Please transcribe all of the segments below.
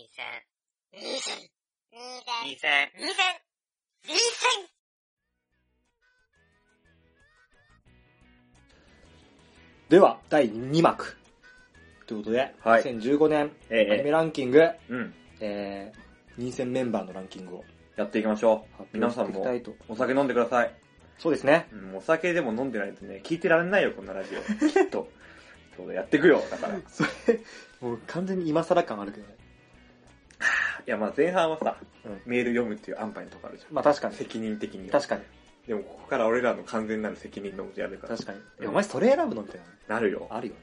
二千、二千、二千。二千、二千では、第2幕。ということで、はい2015年ええアニメランキング、うん。えー、2戦メンバーのランキングをやっていきましょう。発皆さんも。お酒飲んでください。そうですね。うん、お酒でも飲んでないとね、聞いてられないよ、こんなラジオ。き っと。そうだ、やってくよ、だから。いそれ、もう完全に今更感あるけどね。や、まあ前半はさ、うんメール読むっていう安牌のとこあるじゃん。まあ確かに。責任的には。確かに。でも、ここから俺らの完全なる責任のもとやるから。確かに。うんえ、お前それ選ぶのみたいな。なるよ。あるよね。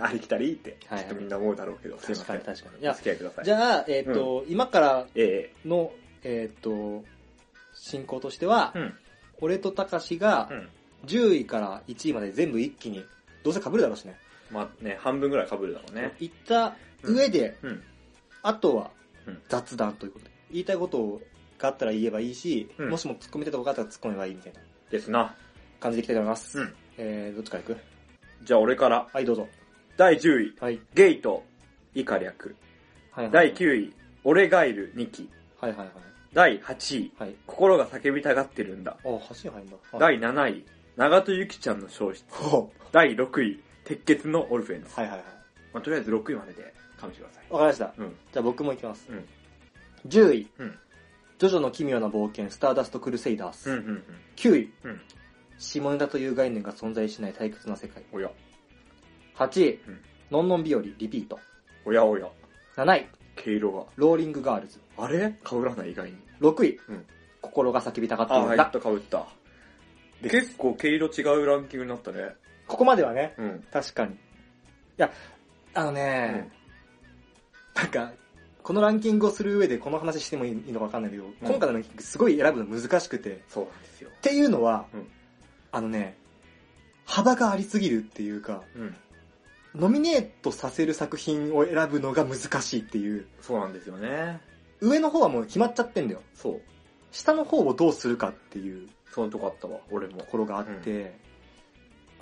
ありきたりって、きはいはいっとみんな思うだろうけど、すいません。確かに確かに。いおや、付き合いください。じゃあ、えっ、と、今からえの、えっ、と、進行としては、えうん。俺と高志がうん。10位から1位まで全部一気に、どうせ被るだろうしね。まあね、半分ぐらい被るだろうね。言った上で、うん。あとはうん雑談ということで。言いたいことがあったら言えばいいし、うんもしも突っ込みたいとこがあったら突っ込めばいいみたいなですな。感じでいきたいと思います。うんえー、どっちから行く？じゃあ俺から、はい、どうぞ。第10位、はい。ゲイとイカ略。はい、はい。第9位、俺ガイル2期。はいはいはい。第8位、はい。心が叫びたがってるんだ。あ、橋に入るんだ。はい、第7位、長戸ゆきちゃんの消失。ほ第6位、鉄血のオルフェンズ。うはいはいはい。まあ、とりあえず6位までで、勘弁してください。わかりました。うん。じゃあ僕も行きます。うん10位、うんジョジョの奇妙な冒険、スターダストクルセイダース。うんうんうん。9位、うん下ネタという概念が存在しない退屈な世界。おや、8位、うんのんのん日和、リピート。おやおや、7位、毛色が。ローリングガールズ。あれ？被らない意外に。6位、うん心が叫びたがっていあ、るんはい、やっだ。と被った。結構毛色違うランキングになったね。ここまではね、うん。確かに。いや、あのね、なんか、このランキングをする上でこの話してもいいのかわかんないけど、今回のランキングすごい選ぶの難しくて、っそうなんですよ。ていうのは、うんあのね、幅がありすぎるっていうか、うん。ノミネートさせる作品を選ぶのが難しいっていう、そうなんですよね。上の方はもう決まっちゃってんだよ。そう。下の方をどうするかっていうそのとこあったわ、俺もと。ころがあって、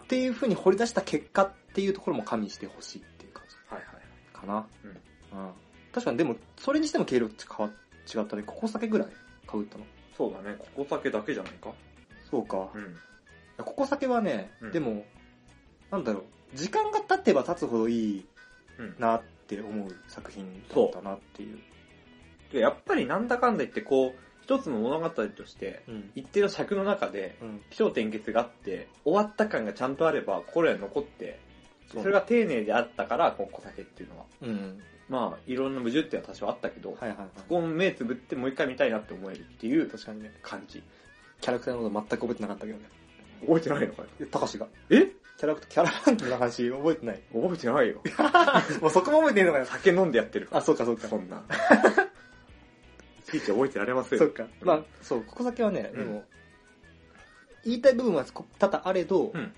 っていう風に掘り出した結果っていうところも加味してほしいっていう感じはいはい。かな。うんうん。確かにでも、それにしても経路って変わ違ったね。ここ酒ぐらい被ったの。そうだね、ここ酒だけじゃないか。そうか。いん。やここ酒はね、うんでも、なんだろう、時間が経てば経つほどいいうん。なって思う作品だったなっていう。でやっぱりなんだかんだ言ってこう、一つの物語として、うん。一定の尺の中で、うん。気象転結があって、終わった感がちゃんとあれば、心に残って、それが丁寧であったから、この小酒っていうのは。うん。まあ、いろんな矛盾っていうのは多少あったけど、はいはいはい。そこを目つぶってもう一回見たいなって思えるっていう確かにね、感じ。キャラクターのこと全く覚えてなかったけどね。覚えてないのかよ。え、高志が。え？キャラクター、キャラランキングの話覚えてない？覚えてないよ。もうそこも覚えてねえのかよ。酒飲んでやってるから。あ、そうかそうか。そんな。いちいち覚えてられますよ。そうか。まあ、そう、ここ先はね、うんでも、言いたい部分はこ多々あれど、うん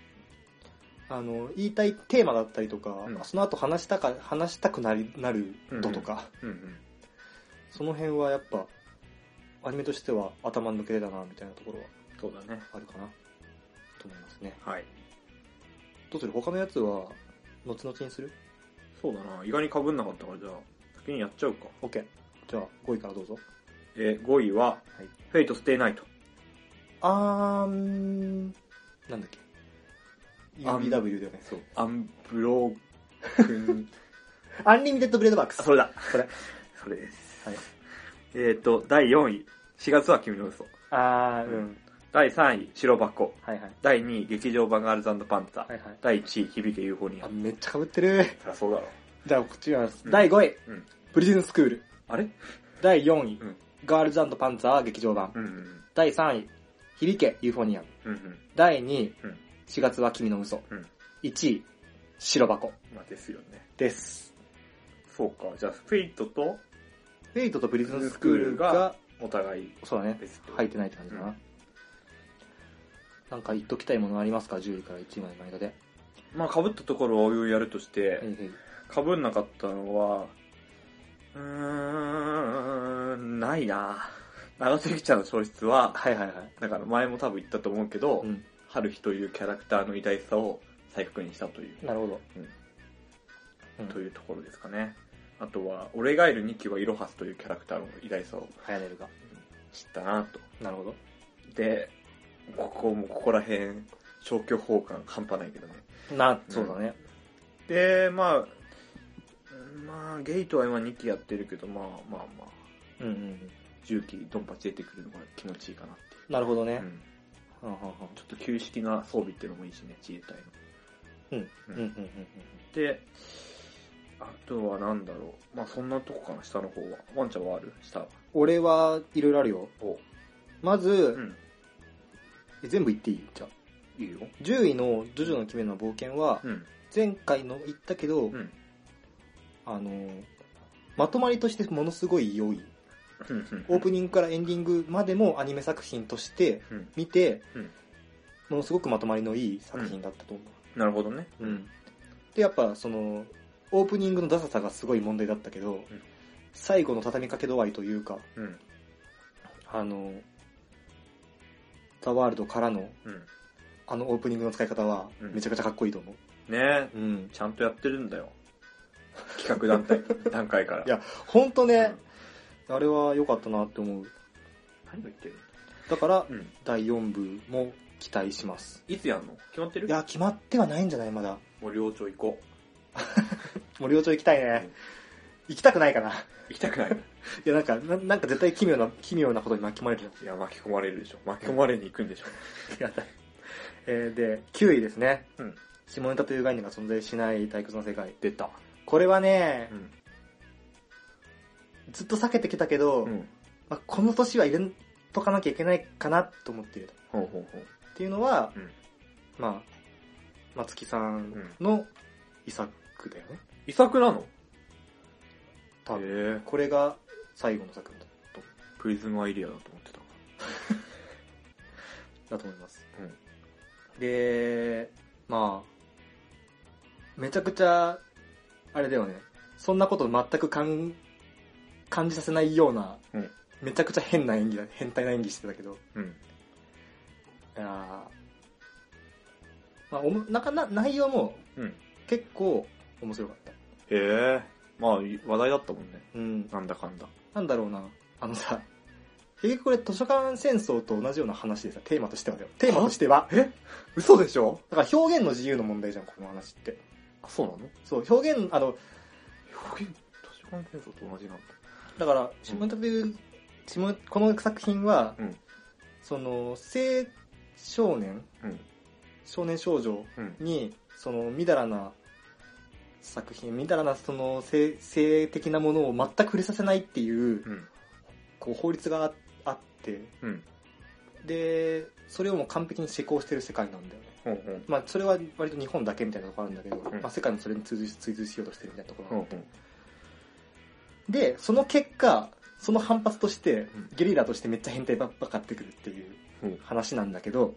あの、言いたいテーマだったりとか、うんその後話したか、話したくなり、なる度とか、うんうん。その辺はやっぱ、アニメとしては頭抜けてたな、みたいなところはそうだね。あるかな、と思いますね。はい。どうする？他のやつは、後々にする？そうだな。意外に被んなかったから、じゃあ、先にやっちゃうか。?OK。じゃあ、5位からどうぞ。えー、5位は、はい Fate stay night。あーん、なんだっけ？アン UBW だよね。そう。アンブロークン。Unlimited Blade Works。あ、それだ。それ。それです。はい。えっ、と、第4位、4月は君の嘘。あー、うん。第3位、白箱。はいはい。第2位、劇場版ガールズパンツァー。はいはい。第1位、響けユーフォニアム、あ。めっちゃ被ってる。そりゃそうだろ。じゃあ、こっちが、うん第5位、うんプリズンスクール。あれ？第4位、うんガールズパンツァー劇場版。うんうん第3位、響けユーフォニアム。うん。うんうん。第2位、うん4月は君の嘘。うん1位、白箱まあですよね。です。そうか。じゃあ、フェイトと、フェイトとプリズンスクールが、お互いそうだね、入ってないって感じかな。うんなんか言っときたいものありますか ?10 位から1位までの間で。まあ、被ったところをおいおいやるとして、被んなかったのは、うーん、ないな長門有希ちゃんの消失は、はいはいはい。だから前も多分言ったと思うけど、うん。春日というキャラクターの偉大さを再確認したという、なるほど。うんうんというところですかね。あとは、俺がいる2期はイロハスというキャラクターの偉大さをハヤネルが。知ったなと。なるほど。で、ここも、ここら辺、消去法感半端ないけどね。な、そうだね。で、まあ、まあ、ゲイトは今2期やってるけど、まあまあまあ、うんうんうん。10期ドンパチ出てくるのが気持ちいいかなっていう。なるほどね。うんうんうんうんちょっと旧式な装備っていうのもいいしね、自衛隊の。うんんうんうんで、あとはなんだろう。まあそんなとこかな、下の方は。ワンちゃんはある？下は。俺はいろいろあるよ。おまず、うん。え全部言っていい？じゃあ。いいよ。10位のジョジョの奇妙な冒険は、うん。前回の言ったけど、うん。あの、まとまりとしてものすごい良い。うん。オープニングからエンディングまでもアニメ作品としてうん。見て、うんものすごくまとまりのいい作品だったと思なるほどね。う。うん。で、やっぱその、オープニングのダサさがすごい問題だったけど、最後の畳みかけ度合いというか、うん。あの、ザワールドからのうん。あのオープニングの使い方はうんめちゃくちゃかっこいいと思う。ねえ、うん。ちゃんとやってるんだよ。企画団体、段階から。いや、ほんとね、あれは良かったなって思う。何を言ってるだから、うん。第4部も期待します。いつやんの？決まってる？いや、決まってはないんじゃない？まだ。もう寮長行こう。もう寮長行きたいね。行きたくないかな。行きたくない？いや、なんか、ななんか絶対奇妙な、奇妙なことに巻き込まれる。いや、巻き込まれるでしょ。巻き込まれに行くんでしょ。やだ。えー、で、9位ですね。うん。下ネタという概念が存在しない退屈の世界。出た。これはねう、ん。ずっと避けてきたけど、うん。まあ、この年は入れとかなきゃいけないかなと思っている。ほうほうほう。っていうのは、うんまあ、松木さんの遺作だよね。遺作なの？多分。これが最後の作品だとプリズムアイリアだと思ってた。だと思います。うんで、まあ、めちゃくちゃ、あれだよね。そんなこと全く感感じさせないような、うんめちゃくちゃ変な演技だ、変態な演技してたけど、うん。いやーまあ、おもなかな内容もうん。結構面白かった。へえ。まあ、話題だったもんね。うん。なんだかんだ。なんだろうな。あのさ、結局これ図書館戦争と同じような話でさ、テーマとしてはだよ。テーマとしては、え？嘘でしょ？だから表現の自由の問題じゃん、この話って。あ、そうなの？そう、表現、あの、表現、図書館戦争と同じなんだ。だから、下ネタという、下この作品は、うんその、青少年、うん。少年少女うん。に、その、みだらな作品、みだらなその性、性的なものを全く触れさせないっていう、うん。こう、法律がああって、うん。で、それをもう完璧に施行してる世界なんだよね。ほうほう。まあ、それは割と日本だけみたいなところあるんだけど、んまあ、世界もそれに追随追随しようとしてるみたいなところがあってう。で、その結果、その反発としてん、ゲリラとしてめっちゃ変態ばっかってくるっていう話なんだけど。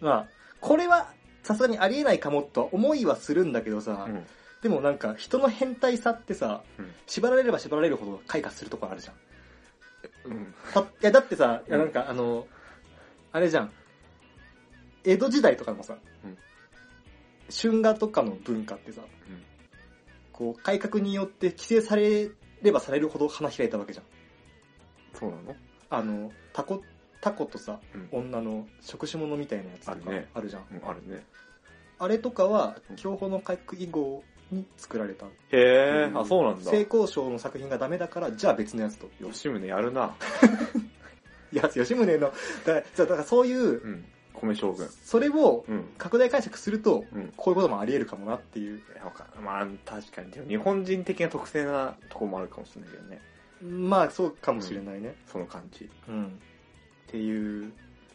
まあ、これはさすがにありえないかもとは思いはするんだけどさ、うん。でもなんか人の変態さってさ、うん縛られれば縛られるほど開花するところあるじゃん。うん。たいや、だってさ、いやうんなんかあの、あれじゃん。江戸時代とかもさ、うん春画とかの文化ってさ、うんこう、改革によって規制されればされるほど花開いたわけじゃん。そうなの？あの、タコ、タコとさ、うん。女の食種物みたいなやつとかあるねあるじゃん。うんあるね。あれとかはうん、競歩の改革以後に作られた。へえ、あ、そうなんだ。成功賞の作品がダメだから、じゃあ別のやつと。吉宗やるな。いや、吉宗の、だからだからそういうう、ん。米将軍。それをうん。拡大解釈すると、うん。こういうこともあり得るかもなっていう。かんまあ、確かに。でも日本人的な特性なとこもあるかもしれないけどね。まあ、そうかもしれないね。その感じ。うん。っていう、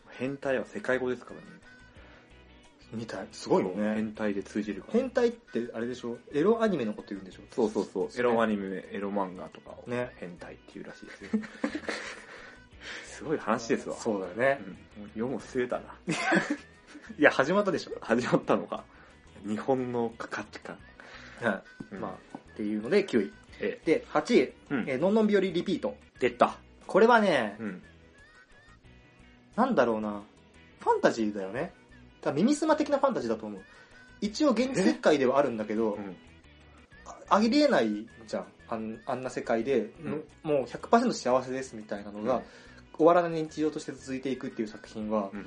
変態は世界語ですからね。みたい。すごいよね。変態で通じるから。変態って、あれでしょ？エロアニメのこと言うんでしょ？そうそうそう。エロアニメ、エロ漫画とかをね変態っていうらしいですよ。すごい話ですわ。そうだよね。うん。世も末だな。いや、始まったでしょ。始まったのか。日本の価値観。はい。うんまあ、っていうので9位。え、で、8位、うんえーのんのん日和リピート。出た。これはね、うん。なんだろうな。ファンタジーだよね。だ耳すま的なファンタジーだと思う。一応現実世界ではあるんだけど、うん。ありえないじゃん。あんあんな世界で、うんもう100%幸せですみたいなのが、終わらない日常として続いていくっていう作品はう、ん。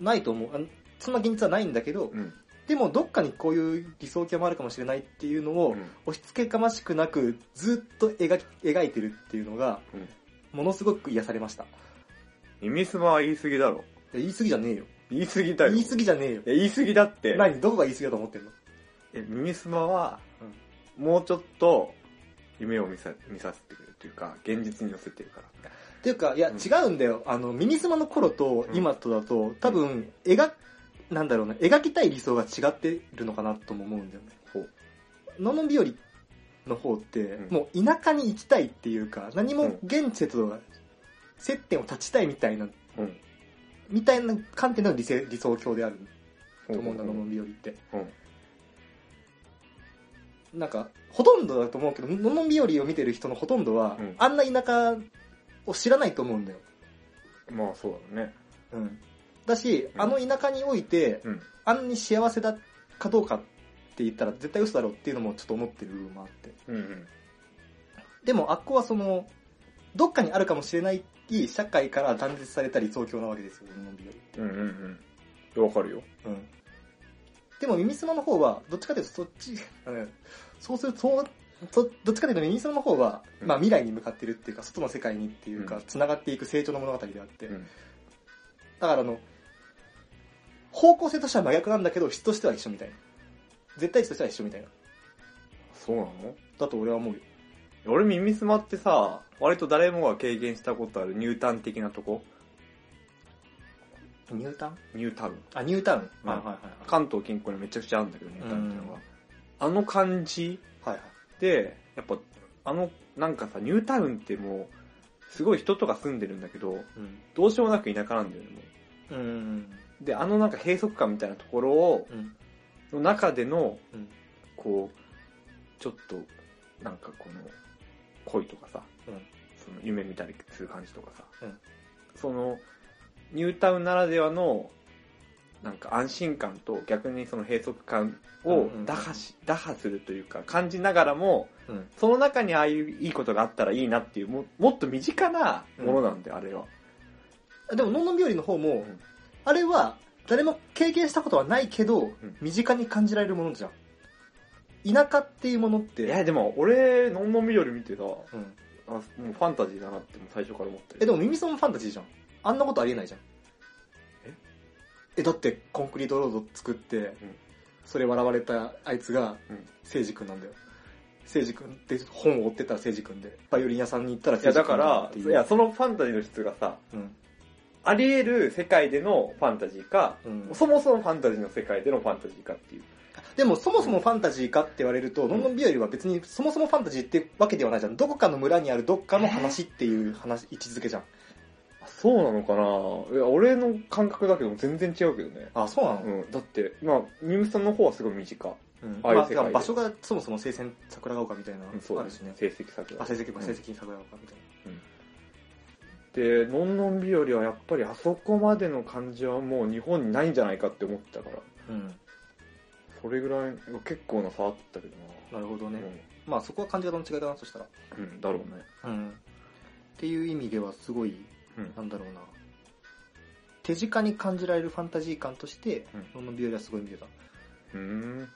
ないと思う。あのそんな現実はないんだけど、うん。でもどっかにこういう理想郷もあるかもしれないっていうのを、うん押し付けがましくなくずっと描き描いてるっていうのが、うんものすごく癒されました。い耳すまは言い過ぎだろ。や言い過ぎじゃねえよ。言い過ぎだよ。言い過ぎじゃねえよ。いや言い過ぎだって。何？どこが言い過ぎだと思ってんの？え耳すまは、もうちょっと夢を見さ見させてくれるというか、現実に寄せてるから。っていうか、いや、うん違うんだよ。あの、ミニスマの頃と今とだと、多分、描、なんだろうな、描きたい理想が違ってるのかなとも思うんだよね。ほう。のんのん日和の方って、うんもう田舎に行きたいっていうか、何も現世と接点を断ちたいみたいな、うん。みたいな観点での理性理想郷であると思うんだ、のんのうん日和って。うん。なんか、ほとんどだと思うけど、のんのん日和を見てる人のほとんどは、うんあんな田舎を知らないと思うんだよ。まあそうだね。うん。だし、うんあの田舎において、うん。あんなに幸せだかどうかって言ったら絶対嘘だろうっていうのもちょっと思ってる部分もあって。うんうん。でも、あっこはその、どっかにあるかもしれない社会から断絶された理想郷なわけですよ、のんびりって。うんうんうん。わかるよ。うん。でも、耳すまの方は、どっちかというとそっち、うんそうすると、そう、そどっちかというと耳すまの方は、うんまあ未来に向かってるっていうか、外の世界にっていうかうん、繋がっていく成長の物語であって、うん。だからあの、方向性としては真逆なんだけど、質としては一緒みたいな。絶対値としては一緒みたいな。そうなの？だと俺は思うよ。俺耳すまってさ、割と誰もが経験したことあるニュータウン的なとこ？ニュータウン？ニュータウン。あ、ニュータウン。うんはいはいはい。関東近郊にめちゃくちゃあるんだけど、ニュータウンっていうのがうん。あの感じ？はいはい。で、やっぱ、あの、なんかさ、ニュータウンってもう、すごい人とか住んでるんだけど、うん。どうしようもなく田舎なんだよね、もうん。う。で、あのなんか閉塞感みたいなところを、うん。の中での、うんこう、ちょっと、なんかこの、恋とかさ、うんその夢見たりする感じとかさ、うんその、ニュータウンならではの、なんか安心感と逆にその閉塞感をうんうんうん打破し、打破するというか感じながらも、うん。その中にああいういいことがあったらいいなっていう、ももっと身近なものなんだよ、あれは。でも、のんのん日和の方も、んあれは、誰も経験したことはないけど、ん身近に感じられるものじゃん。田舎っていうものって、いや、でも俺、のんのん緑見てさ、うん。あもうファンタジーだなってもう最初から思ってる。え、でも耳ソンファンタジーじゃん。あんなことありえないじゃん。ええ、だって、コンクリートロード作って、それ笑われたあいつがうん、聖司君なんだよ。聖司君って本を追ってたら聖司君で、バイオリン屋さんに行ったらいや、聖司君だからいう。いや、そのファンタジーの質がさ、うん。あり得る世界でのファンタジーか、うん。そもそもファンタジーの世界でのファンタジーかっていう。でも、そもそもファンタジーかって言われると、のんのん日和は別にそもそもファンタジーってわけではないじゃん。どこかの村にあるどっかの話っていう話、位置づけじゃん。あそうなのかな？いや、俺の感覚だけど全然違うけどね。あ、そうなの？うん。だって、まあ、ミムさんの方はすごい短い。うん。ああいう世界でまあ場所がそもそも聖戦桜ヶ丘みたいなうん、そうあるしね。成績作あ、成績か、うん成績桜ヶ丘みたいで、のんのん日和はやっぱりあそこまでの感じはもう日本にないんじゃないかって思ってたから、な。うん。それぐらい、結構な差あったけどな。なるほどね。うまあそこは感じ方の違いかな、そしたら。ん、うん、だろうね。うん。っていう意味ではすごい、うん。なんだろうな。手近に感じられるファンタジー感として、うんのんのん日和はすごい見てたうーん。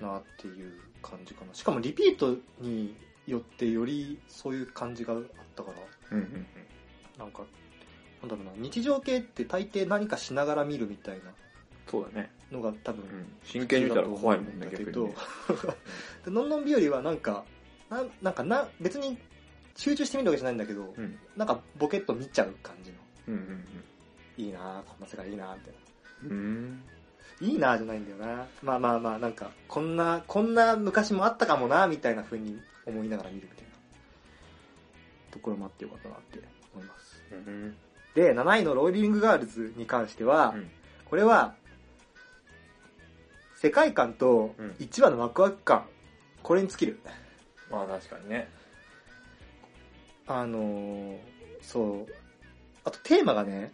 なっていう感じかな。しかもリピートによってよりそういう感じがあったから、うん、うん、なんか、なんだろうな、日常系って大抵何かしながら見るみたいなそうだね。のが多分、うん。真剣に見たら怖いもんね、だけど逆にね。、でのんのん日和はなんか、なんなんかな、別に集中して見るわけじゃないんだけど、うん。なんかボケっと見ちゃう感じの。うん、うん、いいなぁ、こんな世界いいなぁ、みたいな。うん。うん。いいなぁじゃないんだよな。まあまあまあ、なんか、こんな、こんな昔もあったかもな、みたいな風に思いながら見るみたいな。ところもあってよかったなって思います。うん。で、7位のローリングガールズに関しては、うんこれは、世界観とうん1話のワクワク感、これに尽きる。まあ確かにね。あのーそう。あとテーマがね、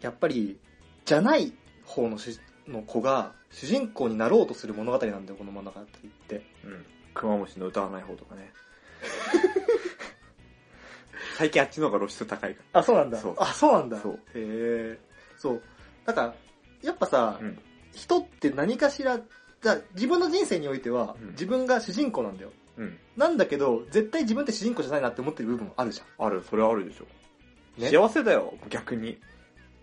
やっぱり、じゃない方の主の子が主人公になろうとする物語なんだよ、この物語って。うん。熊虫の歌わない方とかね。最近あっちの方が露出高いかあ、そうなんだ。そうあ、そうなんだ。そうへえ。そう。だから、やっぱさ、うん人って何かしら、だ自分の人生においては、うん自分が主人公なんだよ。ら。うん。なんだけど、絶対自分って主人公じゃないなって思ってる部分もあるじある、それはあるでしょ。ね幸せだよ、逆に。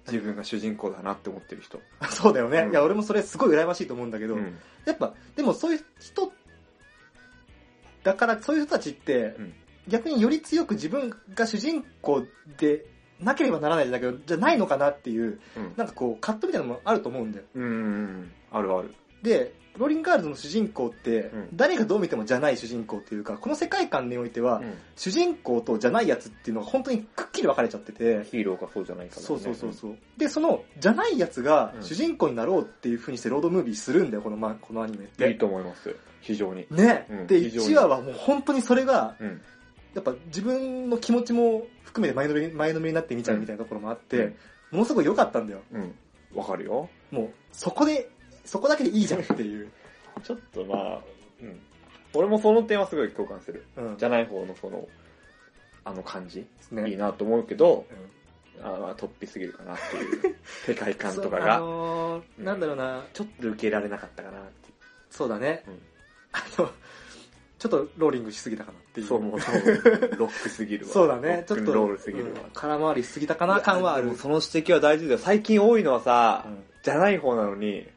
自分が主人公だなって思ってる人。ゃん。そうだよね。うんいや、俺もそれすごい羨ましいと思うんだけど、うん。やっぱ、でもそういう人、だからそういう人たちって、うん逆により強く自分が主人公でなければならないじゃないけど、じゃないのかなっていう、うん。なんかこう、葛藤みたいなのもあると思うんだよ。うんうんうん。あるある。で、ローリングガールズの主人公って、うん誰がどう見てもじゃない主人公っていうか、この世界観においては、うん主人公とじゃないやつっていうのが本当にくっきり分かれちゃってて、ヒーローかそうじゃないか、ね、そうそうそうそう。で、その、じゃないやつがうん主人公になろうっていう風にしてロードムービーするんだよ、この,、ま、このアニメって。いいと思います。非常に。ね、で、うん非常に1話はもう本当にそれが、うん。やっぱ自分の気持ちも含めて前のめり前のめりになって見ちゃうみたいなところもあって、ものすごい良かったんだよ。うん。わかるよ。もう、そこで、そこだけでいいじゃんっていう。ちょっとまあ、うん。俺もその点はすごい共感する。うん。じゃない方のその、あの感じ、ねいいなと思うけど、うんあまあ、突飛すぎるかなっていう 世界観とかそうあが、のーなんだろうな、ちょっと受け入れられなかったかなっていそうだね。うん あの、ちょっとローリングしすぎたかなっていう。そう、もうロックすぎるわ。そうだね。ちょっと、ロールすぎるわうん。空回りしすぎたかな感はある。その指摘は大事だよ。最近多いのはさ、うんじゃない方なのに、うん。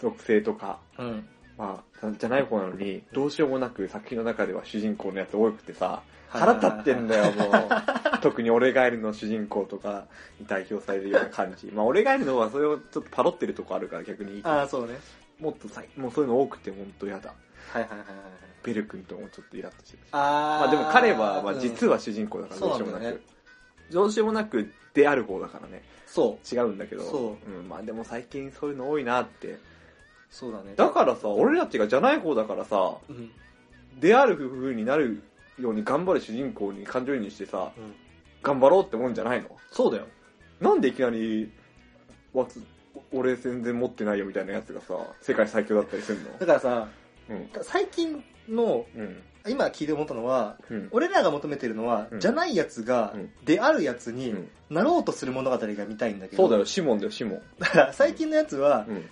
属性とか、うん。まあ、じゃない方なのに、どうしようもなく作品の中では主人公のやつ多くてさ、腹立ってんだよ、もう。特に俺ガエルの主人公とかに代表されるような感じ。まあ、俺ガエルの方はそれをちょっとパロってるとこあるから逆にいいああ、そうね。もっとさもうそういうの多くてほんと嫌だ。はいはいはいはいはい。ベル君ともちょっとイラッとしてるし。あまあでも彼は、まあうん実は主人公だからどうしようもなく。どうしようもなくである方だからね。そ違うんだけど。。そうん、まあでも最近そういうの多いなって。う。そうだね。だからさ、俺たちがじゃない方だからさ、うん。である風になるように頑張る主人公に感情移入してさ、うん。頑張ろうってもんじゃないの？そうだよ。なんでいきなり、わつ俺全然持ってないよみたいなやつがさ、世界最強だったりするの？だからさ、うん。最近の、うん。今聞いて思ったのは、うん。俺らが求めてるのは、うんじゃないやつが、うんであるやつにうんなろうとする物語が見たいんだけど、そうだよ、シモンだよ、シモン。だから最近のやつは、うん。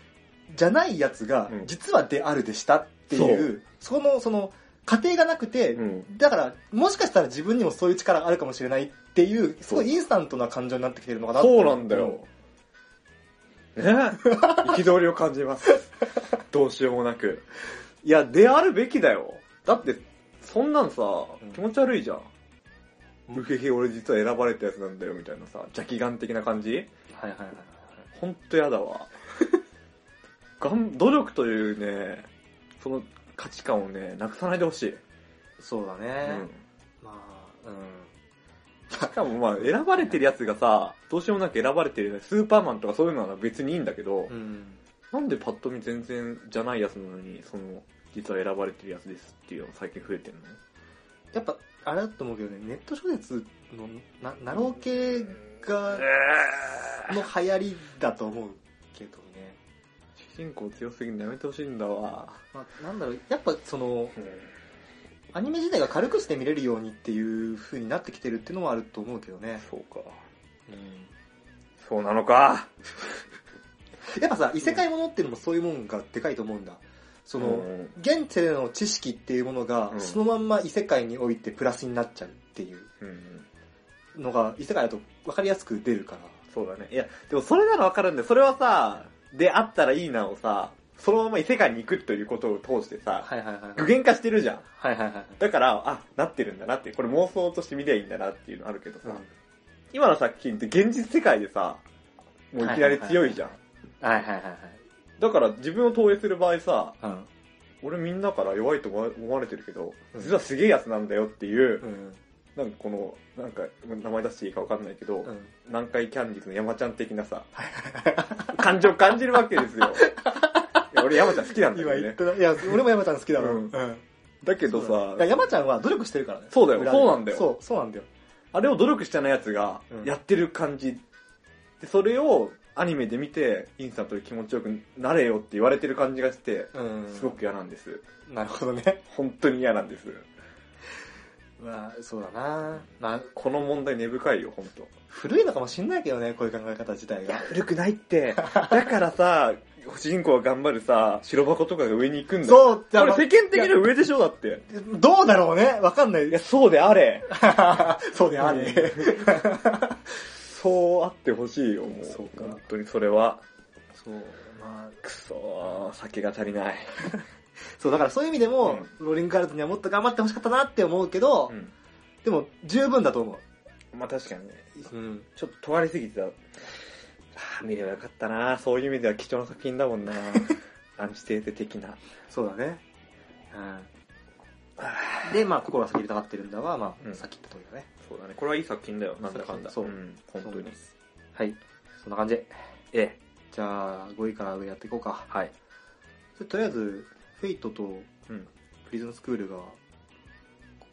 じゃないやつがう、ん実はであるでしたっていう、その、その、過程がなくて、うん。だから、もしかしたら自分にもそういう力があるかもしれないっていう、すごいインスタントな感情になってきてるのかなそうなんだよ。ね？憤りを感じます。どうしようもなく。いや、であるべきだよ。だって、そんなんさうん、気持ち悪いじゃん。うへへ、俺実は選ばれたやつなんだよ、みたいなさ、邪気眼的な感じ？はいはいはいはい。ほんとやだわ。がん、努力というね、その価値観をね、なくさないでほしい。そうだうね。ん。まあ、うん。しかもまあ、選ばれてるやつがさ、どうしようもなく選ばれてるスーパーマンとかそういうのは別にいいんだけど、うん。なんでパッと見全然じゃないやつなのに、その、実は選ばれてるやつですっていうのが最近増えてんのやっぱ、あれだと思うけどね、ネット小説の、な、ナロー系が、の流行りだと思うけどね。主人公強すぎるのやめてほしいんだわ。まあ、なんだろう、やっぱその、アニメ自体が軽くして見れるようにっていう風になってきてるっていうのはあると思うけどね。そうか。うん。そうなのか。やっぱさ、異世界ものっていうのもそういうもんがでかいと思うんだ。その、うん現世での知識っていうものが、うんそのまんま異世界においてプラスになっちゃうっていううんのが、異世界だと分かりやすく出るから。そうだね。いや、でもそれならわかるんだよ。それはさ、であったらいいなをさ、そのまま異世界に行くということを通してさ、はいはいはい。具現化してるじゃん。はいはいはい。だから、あ、なってるんだなって、これ妄想として見りゃいいんだなっていうのあるけどさ、うん今の作品って現実世界でさ、もういきなり強いじゃん。はいはいはいだから自分を投影する場合さ、はい。俺みんなから弱いと思われてるけど、うん実はすげえやつなんだよっていうう、ん。なんかこの、なんか名前出していいかわかんないけど、うん。南海キャンディーズの山ちゃん的なさ、感情を感じるわけですよ。いや俺山ちゃん好きなんだ今よね。言ったな。いや、俺も山ちゃん好きだわ。ううんん。だけどそうだね山ちゃんは努力してるからね。そうだよそうなんだよそう、そうなんだよ。あれを努力してないやつがうんやってる感じ。で、それをアニメで見て、インスタントで気持ちよくなれよって言われてる感じがして、うん。すごく嫌なんです。なるほどね。本当に嫌なんです。まあ、そうだなまあ、この問題根深いよ、本当。古いのかもしんないけどね、こういう考え方自体が。古くないって。だからさ、主人公が頑張るさ、白箱とかが上に行くんだよ。そう、これ世間的には上でしょだって。どうだろうねわかんないいや、。そうであれ。そうであれ。そうあってほしいよ、もう。そうか本当にそれは。そう、まあ、くそー、酒が足りない。そう、だからそういう意味でも、ローリングガールズにはもっと頑張ってほしかったなって思うけど、うん。でも十分だと思まあ確かにね。う。うん。ちょっと尖りすぎてた。あー見ればよかったなそういう意味では貴重な作品だもんな アンチテーゼ的な。そうだね。うん。で、まあ、心が叫びたがってるんだは、まあ、うんさっき言った通りだね。そうだね。これはいい作品だよ、なんだかんだ。そううん、本当に。はい。そんな感じ。ええ。じゃあ、5位から上やっていこうか。はい。それとりあえず、フェイトとうん。プリズンスクールが、こ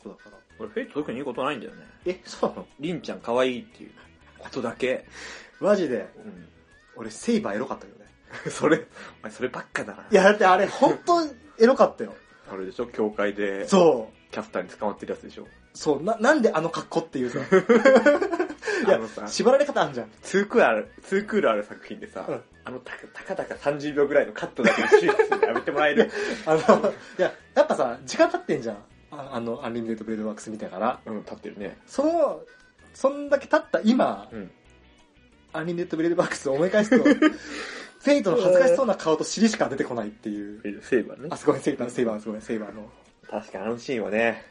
こだから。俺、フェイト特にいいことないんだよね。え、そうなの？リンちゃん可愛いっていうことだけ。マジで？うん。俺、セイバーエロかったけどね。それ、お前そればっかだな。いや、だってあれ、本当にエロかったよ。あれでしょ？教会で、そう。キャスターに捕まってるやつでしょ？そう、な、なんであの格好っていうさ。いやあのさ、縛られ方あんじゃん。ツークールある、ツークールある作品でさ、うんあのたたかたか30秒ぐらいのカットだけでシュートするのやめてもらえる あの、いや、やっぱさ、時間経ってんじゃん。ああの、 Unlimited Blade Works 見てから。うん、立ってるね。その、そんだけ経った今、うん。 Unlimited Blade Works を思い返すと、フェイトの恥ずかしそうな顔と尻しか出てこないっていう。セイバーねあ、。すごい、セイバー、セイバー、すごい、セイバーの。確かにあのシーンはね、まあ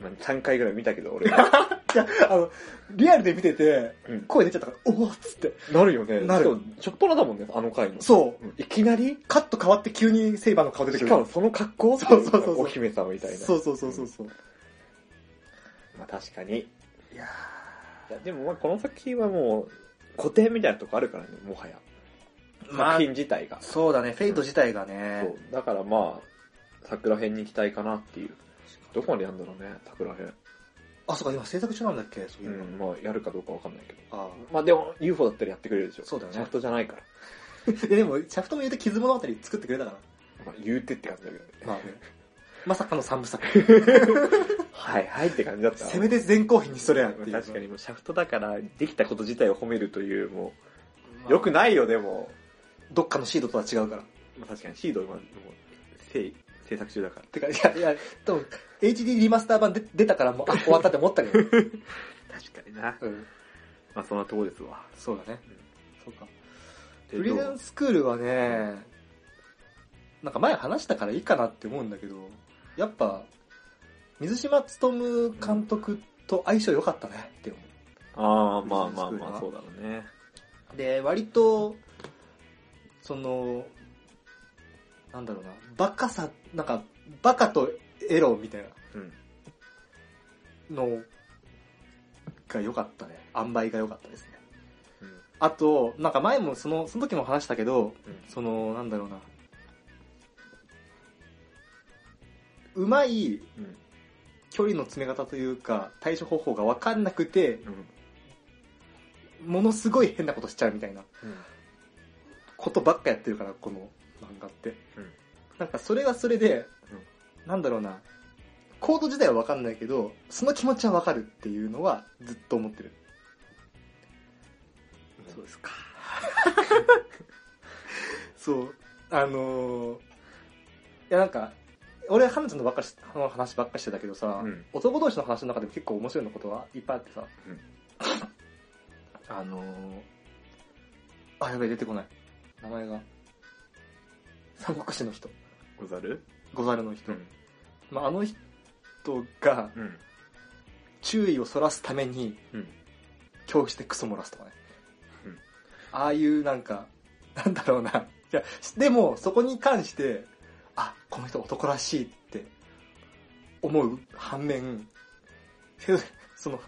3回ぐらい見たけど俺は。いや、あの、リアルで見てて、うん声出ちゃったから、おおっつって。なるよね。なるしかもしょっぱなだもんね、あの回の。そう。うんいきなりカット変わって急にセイバーの顔出てくる。しかもその格好？そうそうそうそうお姫様みたいな。そうそうそうそうそう。まあ確かに。いいやや、でもまあこの作品はもう、古典みたいなとこあるからね、もはや。まあ作品自体が。そうだね、フェイト自体がね。そう。だからまあ、桜編に期待かなっていう。どこまでやるんだろうね、桜編。あ、そうか、今制作中なんだっけそうういうの。ん、まあやるかどうかわかんないけど。あまあでも UFO だったらやってくれるでしょ。そうだよねシャフトじゃないから。あ。ででも、シャフトも言うて傷物語作ってくれたかまあ言うてって感じだけどね。ら。まあね。まさかの三部作。はいはいって感じだった。せめて前後編にしとれやっていう。確かにもうシャフトだから、できたこと自体を褒めるという、もまあう、よくないよ、でも。どっかのシードとは違うから。まあ確かにシード今、もう、制制作中だから。てか、いや、いや、でも、HD リマスター版で出たからもう、あ、終わったって思ったけど。確かにな。うん。まあそんなとこですわ。そうだね。そうか。でフリーダンスクールはね、なんか前話したからいいかなって思うんだけど、やっぱ、水島努監督と相性良かったねって思ああ、まあまあまあ、そうだろうね。う。で、割と、その、なんだろうな、バカさ、なんか、バカとエロみたいうん。なのが良かったね。塩梅が良かったですね。うん。あと、なんか前もその、その時も話したけど、うんその、なんだろうな。うまいうん。距離の詰め方というか、対処方法が分かんなくて、うん。ものすごい変なことしちゃうみたいなうん。ことばっかやってるから、この漫画って。うんなんかそれはそれで、なんだろうな。コード自体は分かんないけど、その気持ちは分かるっていうのはずっと思ってる。そうですか。そう。あのーいやなんか、俺、花ちゃんのばっかしの話ばっかしてたけどさ、うん男同士の話の中でも結構面白いのことはいっぱいあってさ、うん あのー、あ、やべえ、出てこない。名前が。三国志の人。ござるゴザルの人。ん。まあ、あの人がうん。注意をそらすために、うん。教室でクソ漏らすとかね。うんああいうなんか、なんだろうな。いや、でも、そこに関して、あ、この人男らしいって思う反面、け どその、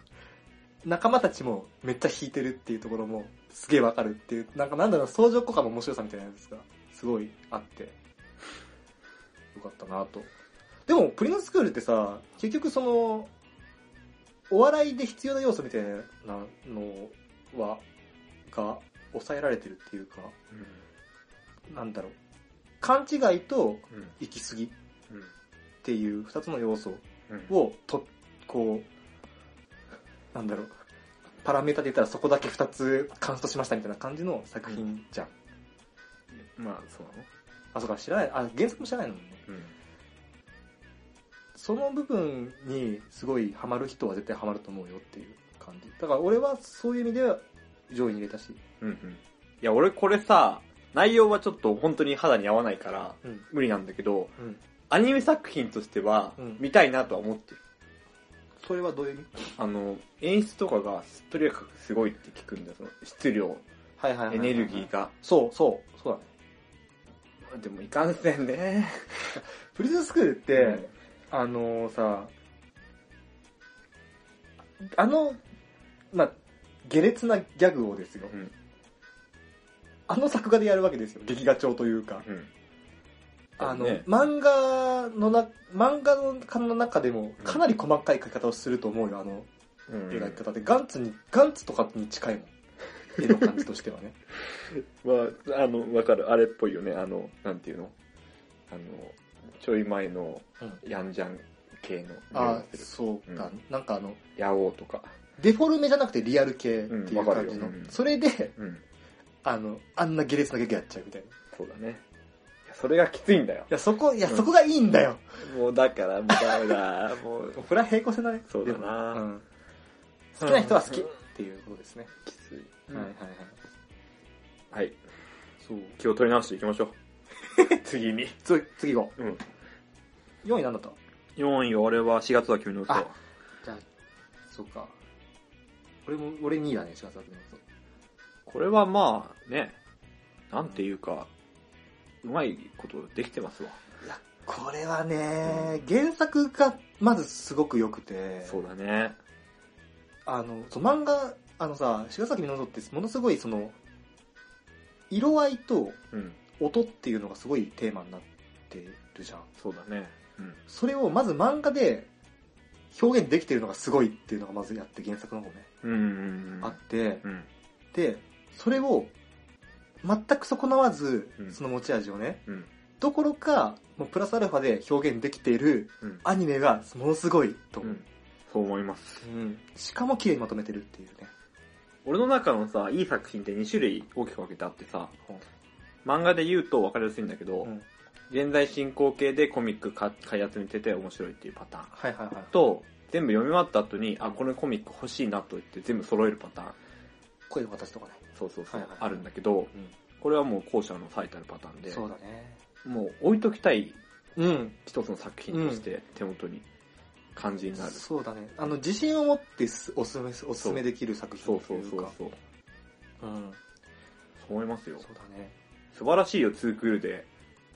仲間たちもめっちゃ引いてるっていうところもすげえわかるっていう、なんかなんだろう、相乗効果の面白さみたいなやつがすごいあって、よかったなと。でも、プリンスクールってさ、結局その、お笑いで必要な要素みたいなのは、が、抑えられてるっていうか、なんだろう。勘違いと。行き過ぎっ。ていう二つの要素。を、と、こう、なんだろう。パラメータで言ったらそこだけ二つカウントしましたみたいな感じの作品じゃん。まあ、そうなのあ、そうか、知らない。あ、原作も知らないのもんね。うん。その部分にすごいハマる人は絶対ハマると思うよっていう感じ。だから俺はそういう意味では上位に入れたし。うんうん。いや、俺これさ、内容はちょっと本当に肌に合わないから、うん。無理なんだけど、うん。アニメ作品としてはうん、見たいなとは思ってる。それはどういう意味？あの、演出とかが、とにかくすごいって聞くんだよ、その質量。エネルギーが。そうそう。そうだね。でもいかんせんね。プリズンスクールって、あのさ、あの、まあ、下劣なギャグをですよ。うんあの作画でやるわけですよ。劇画調というか。うん。あの、ね漫画のな、漫画の中の中でもかなり細かい描き方をすると思うよ、あのうん描き方で。ガンツに、ガンツとかに近いもん。絵の感じとしてはね。まあ、あの、わかる。あれっぽいよね。あの、なんていうの？あの、ちょい前のうんヤンジャン系の。あするそうか、うんなんかあの、ヤオウとか。デフォルメじゃなくてリアル系っていう感じの。ようんそれで、うん。あの、あんな下劣な劇やっちゃうみたいな。いそうだね。それがきついんだよ。や、そこ、いや、うんそこがいいんだよ。もうだから、もうダメだ。もう、これは平行線だね。そうだな好きな人は好きっていうことですね。き。はいはいはい。はい。そう。気を取り直していきましょう。次に。つ、次行こうん。う。4位なんだった？4位は俺は4月は君の嘘。あじゃあ、そうか。俺も、俺2位だね、4月だけど。これはまあ、ね、なんていうか、うまいことできてますわ。いや、これはね、原作がまずすごく良くて、そうだね。あの、そう漫画、あのさ、茅ヶ崎のぞってものすごいその、色合いとうん。音っていうのがすごいテーマになってるじゃん。そうだね。うん。それをまず漫画で表現できてるのがすごいっていうのがまずやって原作の方ね、うんうんうん。あって、うん。で、それを全く損なわずう、んその持ち味をね、うん。どころか、もうプラスアルファで表現できているうん。アニメがものすごいと思う。うん。そう思います。うんしかも綺麗にまとめてるっていうね。俺の中のさ、いい作品って2種類大きく分けてあってさ、漫画で言うと分かりやすいんだけど、うん現在進行形でコミックか買い集めてて面白いっていうパターン。はいはいはい。と、全部読み終わった後に、あ、このコミック欲しいなと言って全部揃えるパターン。声の形とかね。そうそうそう、はいはいあるんだけど、うんこれはもう後者の最たるパターンで、そうだね。もう置いときたいうん。一つの作品として手元に感じになる。そうだね。あの、自信を持ってすおすすめ、おすすめできる作そうそ品といううか。そうそう。うん。そう思いますよそ。うだね。素晴らしいよ、ツークールで。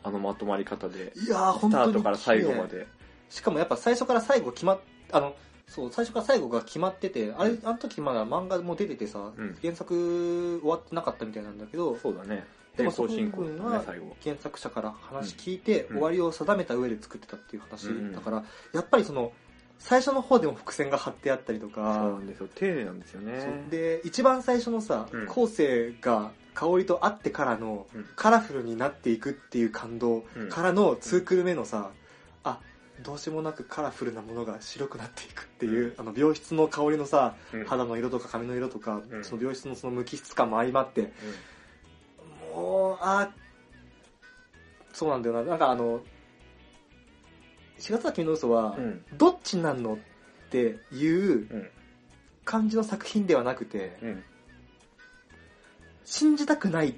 あのまとまり方で。いやー、ス本当に。タートから最後ま。で。しかもやっぱ最初から最後決まっ、あの、そう、最初から最後が決まってて、あれ、あの時まだ漫画も出ててさ、うん原作終わってなかったみたいなんだけど、そうだね。でもその部分はね、最後。原作者から話聞いて、うん終わりを定めた上で作ってたっていう話うんだから、やっぱりその、最初の方でも伏線が張ってあったりとそうかな、んですよ。丁寧なんですよね。で、一番最初のさうん、後世が香りと会ってからのうん。カラフルになっていくっていう感動うん。からのツークル目のさ、あ、どうしようもなくカラフルなものが白くなっていくっていう、あの病室の香りのさ、うん。肌の色とか髪の色とか、うん。その病室のその無機質感も相まって、もう、あそうなんだよな。なんかあの、4月は君の嘘は。どっちなんのっていううん。感じの作品ではなくて、うん。信じたくないっ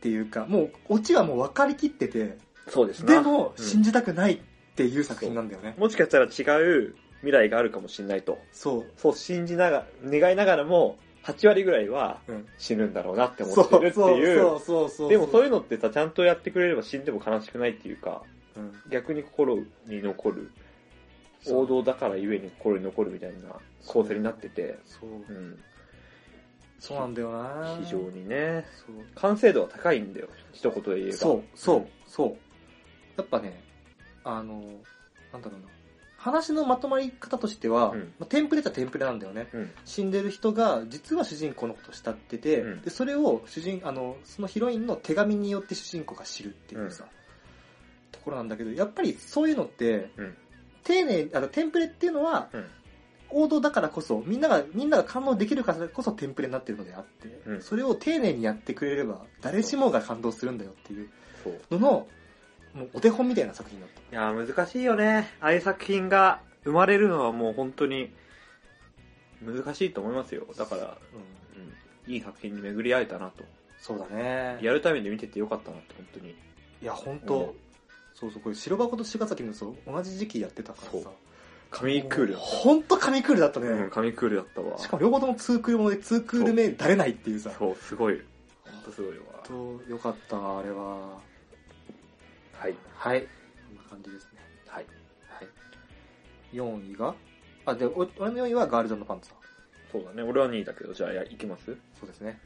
ていうか、もう、オチはもう分かりきってて、そうですなでも、うん信じたくないっていう作品なんだよね。もしかしたら違う未来があるかもしれないと。そう。そう信じながら、願いながらも、8割ぐらいはうん。死ぬんだろうなって思そうってるっていう。そうそうそう。でもそういうのってさ、ちゃんとやってくれれば死んでも悲しくないっていうか、うん、逆に心に残る。そう王道だからゆえに心に残るみたいな構成になってて、そう。うん。そうなんだよな非常にね、そう。完成度は高いんだよ。一言で言えば。そう、そう、そう。やっぱね、あの、なんだろうな。話のまとまり方としては、うんまあテンプレっちゃテンプレなんだよね。うん。死んでる人が実は主人公のことを慕ってて、うんでそれを主人あのそのヒロインの手紙によって主人公が知るっていうさ、ところなんだけどやっぱりそういうのって、うん丁寧あのテンプレっていうのは、うん王道だからこそみんながみんなが感動できるからこそテンプレになってるのであって、うんそれを丁寧にやってくれれば誰しもが感動するんだよっていう。ののもうお手本みたいな作品だった。いやー、難しいよね。ああいう作品が生まれるのはもう本当に難しいと思いますよ。だから、うん、いい作品に巡り会えたなと。そうだね。リアルタイムで見ててよかったなって、本当に。いや、本うん当そうそう、これ白箱と茅ヶ崎のそう同じ時期やってたからそうさ。神クールだっ本当神クールだったた。ね。うん、神クールだったわ。しかも両方ともツークールものでツークール目だれないっていうさ。そう、すごい。本当すごいわ。本当よかった、あれは。はい。はい。こんな感じですね。はい。はい。4位が？あ、で、お俺の4位はガールズパンツァー。そうだね。俺は2位だけど、じゃあ、やいきます？そうですね。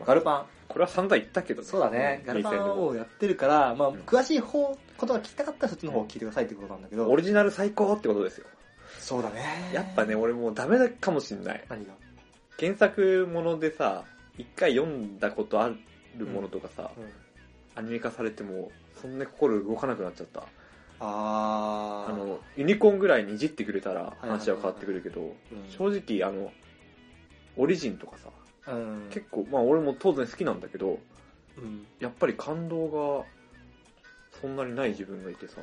ガルパン。これは散々言ったけどそうだね。ガルパン2000でもをやってるから、まあ、うん詳しい方、ことが聞きたかったらそっちの方を聞いてくださいってことなんだけど。オリジナル最高ってことですよ。そうだね。やっぱね、俺もうダメだかもしんない。何が？原作ものでさ、一回読んだことあるものとかさ、うん。アニメ化されても、そんな心動かなくなっちゃった。あー。あの、ユニコーンぐらいにいじってくれたら話は変わってくるけど、うん正直、あの、オリジンとかさ、うん。結構、まあ俺も当然好きなんだけど、うん。やっぱり感動が、そんなにない自分がいてさ、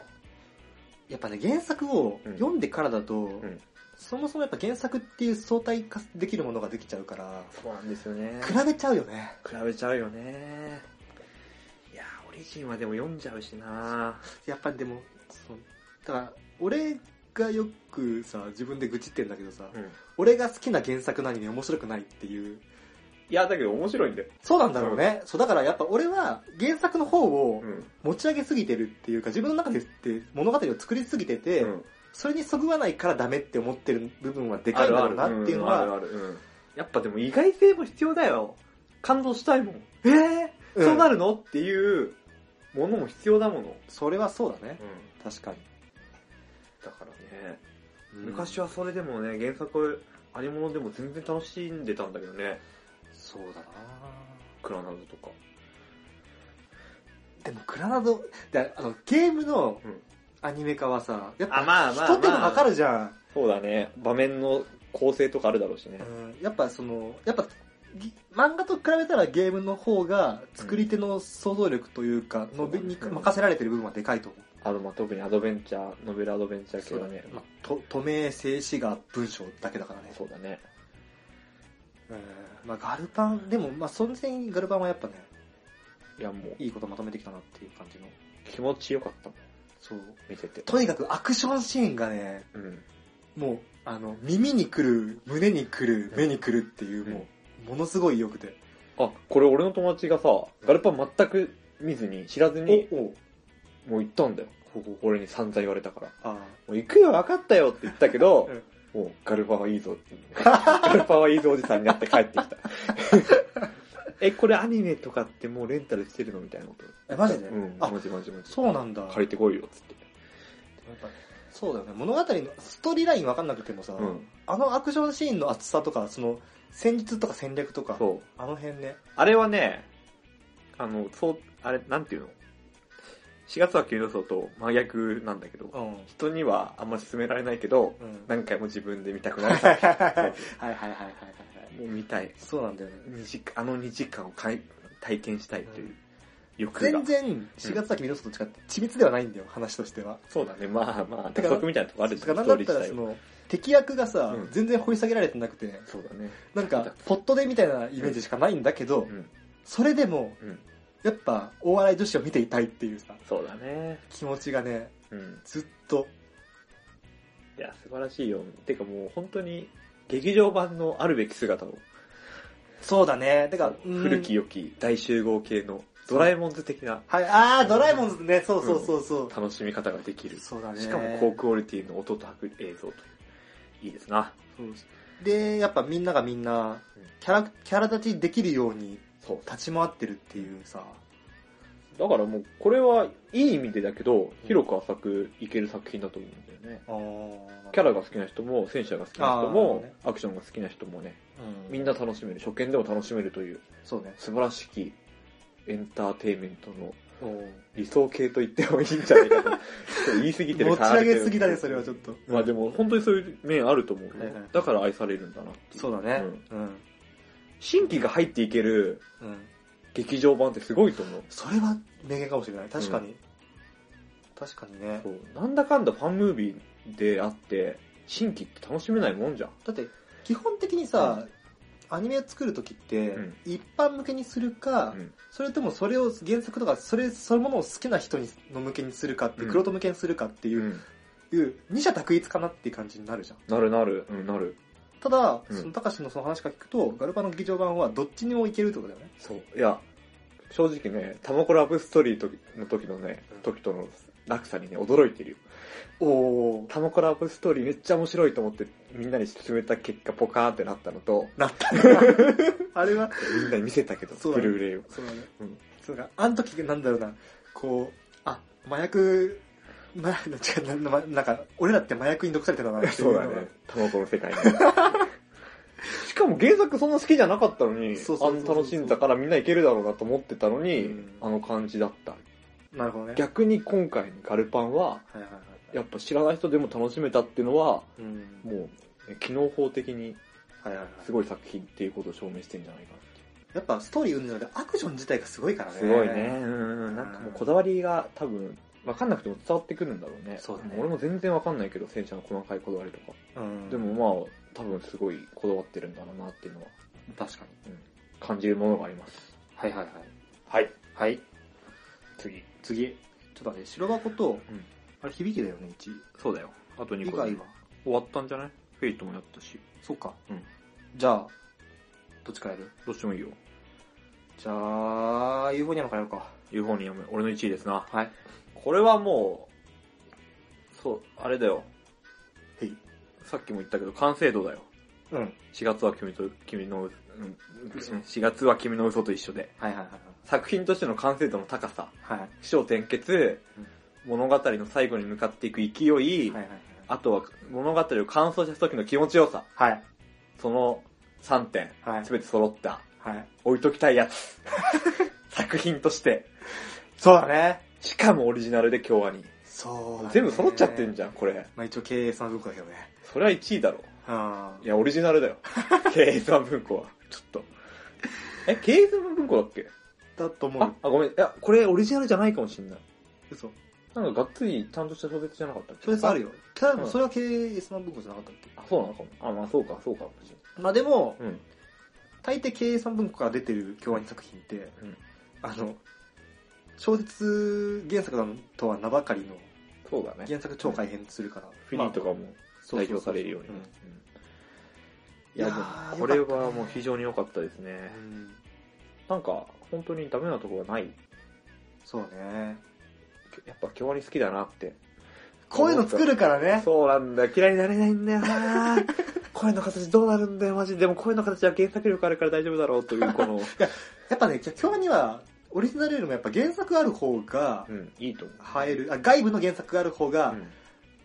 やっぱね、原作をうん読んでからだと、んそもそもやっぱ原作っていう相対化できるものができちゃうから、そうなんですよね比べちゃうよね。比べちゃうよね。いやー、オリジンはでも読んじゃうしなやっぱりでも、そうだから、俺がよくさ、自分で愚痴ってんだけどさ、うん。俺が好きな原作のアニメ面白くないっていう。いや、だけど面白いんだよ。そうなんだろうね。そう、だからやっぱ俺は原作の方をうん。持ち上げすぎてるっていうか、自分の中でって物語を作りすぎてて、うんそれにそぐわないからダメって思ってる部分はでかいんだろうなっていうのは、あるある、うんやっぱでも意外性も必要だよ。感動したいもん。えー、うんそうなるの？っていうものも必要だもの。それはそうだね。うん。確かに。だからね、昔はそれでもね、原作ありものでも全然楽しんでたんだけどね。そうだなクラナドとか。でもクラナド、であのゲームのうんアニメ化はさ、やっあまあぱまあまあ一手間かかるじゃん。そうだね。場面の構成とかあるだろうしね。うんやっぱその、やっぱ、ぎ漫画と比べたらゲームの方が作り手の想像力というか、のびにうん任せられてる部分はでかいと思う。あの、まあ、特にアドベンチャー、ノベルアドベンチャー系はね。まあ、と透明静止画文章だけだからね。そうだね。うんまあガルパン、でもまあその点ガルパンはやっぱね、いや、もう、いいことまとめてきたなっていう感じの。気持ちよかったもん。そう。見てて。とにかくアクションシーンがね、うん。もう、あの、耳に来る、胸に来る、目に来るっていう、もう、ものすごい良くて。あ、これ俺の友達がさ、ガルパン全く見ずに、知らずに、おもう行ったんだよ。俺に散々言われたから。あもう行くよ、分かったよって言ったけど、もうガルパンはいいぞって。ガルパンはいいぞおじさんになって帰ってきた。え、これアニメとかってもうレンタルしてるのみたいなこと？え、マジで、うん、あマジマジマジ。そうなんだ。借りてこいよ、つって。やっぱそうだよね。物語のストーリーライン分かんなくてもさ、うん。あのアクションシーンの厚さとか、その、戦術とか戦略とか。あの辺ね。あれはね、あの、そう、あれ、なんていうの？?4 月は君の層と真逆なんだけど、うん。人にはあんま勧められないけど、うん。何回も自分で見たくなはいる。はいはいはいはいはいはい。もう見たい。そうなんだよね。あの2時間を体験したいという欲が。全然、4月崎ミロスと違って緻密ではないんだよ、話としては。そうだね、まあまあ、てか打足みたいなとこあるだからなんだったらその、敵役がさ、うん全然掘り下げられてなくて、体そうだね。なんか、ポットでみたいなイメージしかないんだけど、うん。それでも、うん。やっぱ、大笑い女子を見ていたいっていうさ、そうだね。気持ちがね、うん。ずっと、いや、素晴らしいよ。てかもう本当に、劇場版のあるべき姿を、そうだね。てか、うん古き良き大集合系のドラえもんズ的なはい、あー、ドラえもんズね、そうそうそうそう。楽しみ方ができる。そうだね。しかも高クオリティの音と映像という。いいですな。そうで、やっぱみんながみんなうん、キャラ、キャラ立ちできるようにそう。立ち回ってるっていうさ、だからもう、これはいい意味でだけど、広く浅くいける作品だと思うんだよね。キャラが好きな人も、戦車が好きな人もね、アクションが好きな人もね、うんみんな楽しめる、初見でも楽しめるという、そうね。素晴らしきエンターテインメントのお理想系と言ってもいいんじゃないかと。言い過ぎてる持ち上げすぎだね、それはちょっと。まあでも、本当にそういう面あると思うよ、はいはいだから愛されるんだなそうだね。うんうん。新規が入っていけるうん。劇場版ってすごいと思う。それは名言かもしれない。確かに。確かにね。そう。なんだかんだファンムービーであって、新規って楽しめないもんじゃん。だって、基本的にさ、アニメを作るときって、うん一般向けにするか、うんそれともそれを原作とか、それ、そのものを好きな人にの向けにするかって、うんクロート向けにするかっていう、いう二者択一かなっていう感じになるじゃん。なるなる、うん、なる。ただ、うんその、高志のその話から聞くと、ガルパの劇場版はどっちにもいけるってことだよね。そう。いや、正直ね、タマコラブストーリーの時のねうん、時との落差にね、驚いてるよ。おー。タマコラブストーリーめっちゃ面白いと思って、みんなに勧めた結果ポカーってなったのと、なった。あれは、みんなに見せたけど、そうだねブルーレイを。そうだね。うんそうか、あの時なんだろうな、こう、あ、麻薬、ま、違う、なななんか、俺らって麻薬に毒されてたなっていそうだね。タマコの世界に。しかも原作そんな好きじゃなかったのに、あん楽しんだからみんないけるだろうなと思ってたのに、うんあの感じだった。なるほどね。逆に今回のガルパンは、はいはいはい。やっぱ知らない人でも楽しめたっていうのは、うん。もう、ね機能法的に。すごい作品っていうことを証明してんじゃないかなってやっぱストーリーうんじゃなくてアクション自体がすごいからね。すごいね。うん。なんかもうこだわりが多分、わかんなくても伝わってくるんだろうね。そうだね俺も全然わかんないけど、戦車の細かいこだわりとか。うん。でもまあ、多分すごいこだわってるんだろうなっていうのは、確かに。うん、感じるものがあります。はいはいはい。はい。はい。次。次。ちょっと待って、白箱と、うんあれ響きだよね、1。そうだよ。あと2個、以外は。終わったんじゃない？フェイトもやったし。そっか。うん。じゃあ、どっちからやる？どっちもいいよ。じゃあ、ユーフォニアムからやるか。ユーフォニアム、俺の1位ですな。はい。これはもう、そう、あれだよ。はい。さっきも言ったけど、完成度だよ。うん。4月は君と、君の、うん、4月は君の嘘と一緒で。はいはいはい作品としての完成度の高さ、はい。はい。起承転結、物語の最後に向かっていく勢い、はいはいはい。あとは物語を完走した時の気持ちよさ、はい。その3点、はいすべて揃った、はい。置いときたいやつ。作品として、そうだね。しかもオリジナルで京アニ。そうだね。全部揃っちゃってん。じゃん、これ。まあ一応経営さん文庫だけどね。それは1位だろ。あいや、オリジナルだよ。経営さん文庫は。ちょっと。え、経営さん文庫だっけ？だと思う。、ああ、ごめん。いや、これオリジナルじゃないかもしんない。嘘。なんかがっつりちゃんとした小説じゃなかったっけ？小説あるよ。ただ、うんそれは経営さん文庫じゃなかったっけ？あ、そうなのかも。あ、まあそうか、そうかもしれまあでも、ない。うん。大抵経営さん文庫から出てる京アニ作品って、うんあの、小説原作とは名ばかりのそうだね。原作超改変するから。フィリーとかも代表されるようにいや、いやでーも、これはもう非常に良かったですね。うんなんか、本当にダメなところがない？そうね。やっぱ京アニ好きだなって。こういうの作るからね。そうなんだよ。嫌いになれないんだよな 声の形どうなるんだよ、マジで。でも声の形は原作力あるから大丈夫だろうという、この、やっぱね、京アニは、オリジナルよりもやっぱ原作ある方がうん、いいと思う。映える、あ外部の原作がある方がう、ん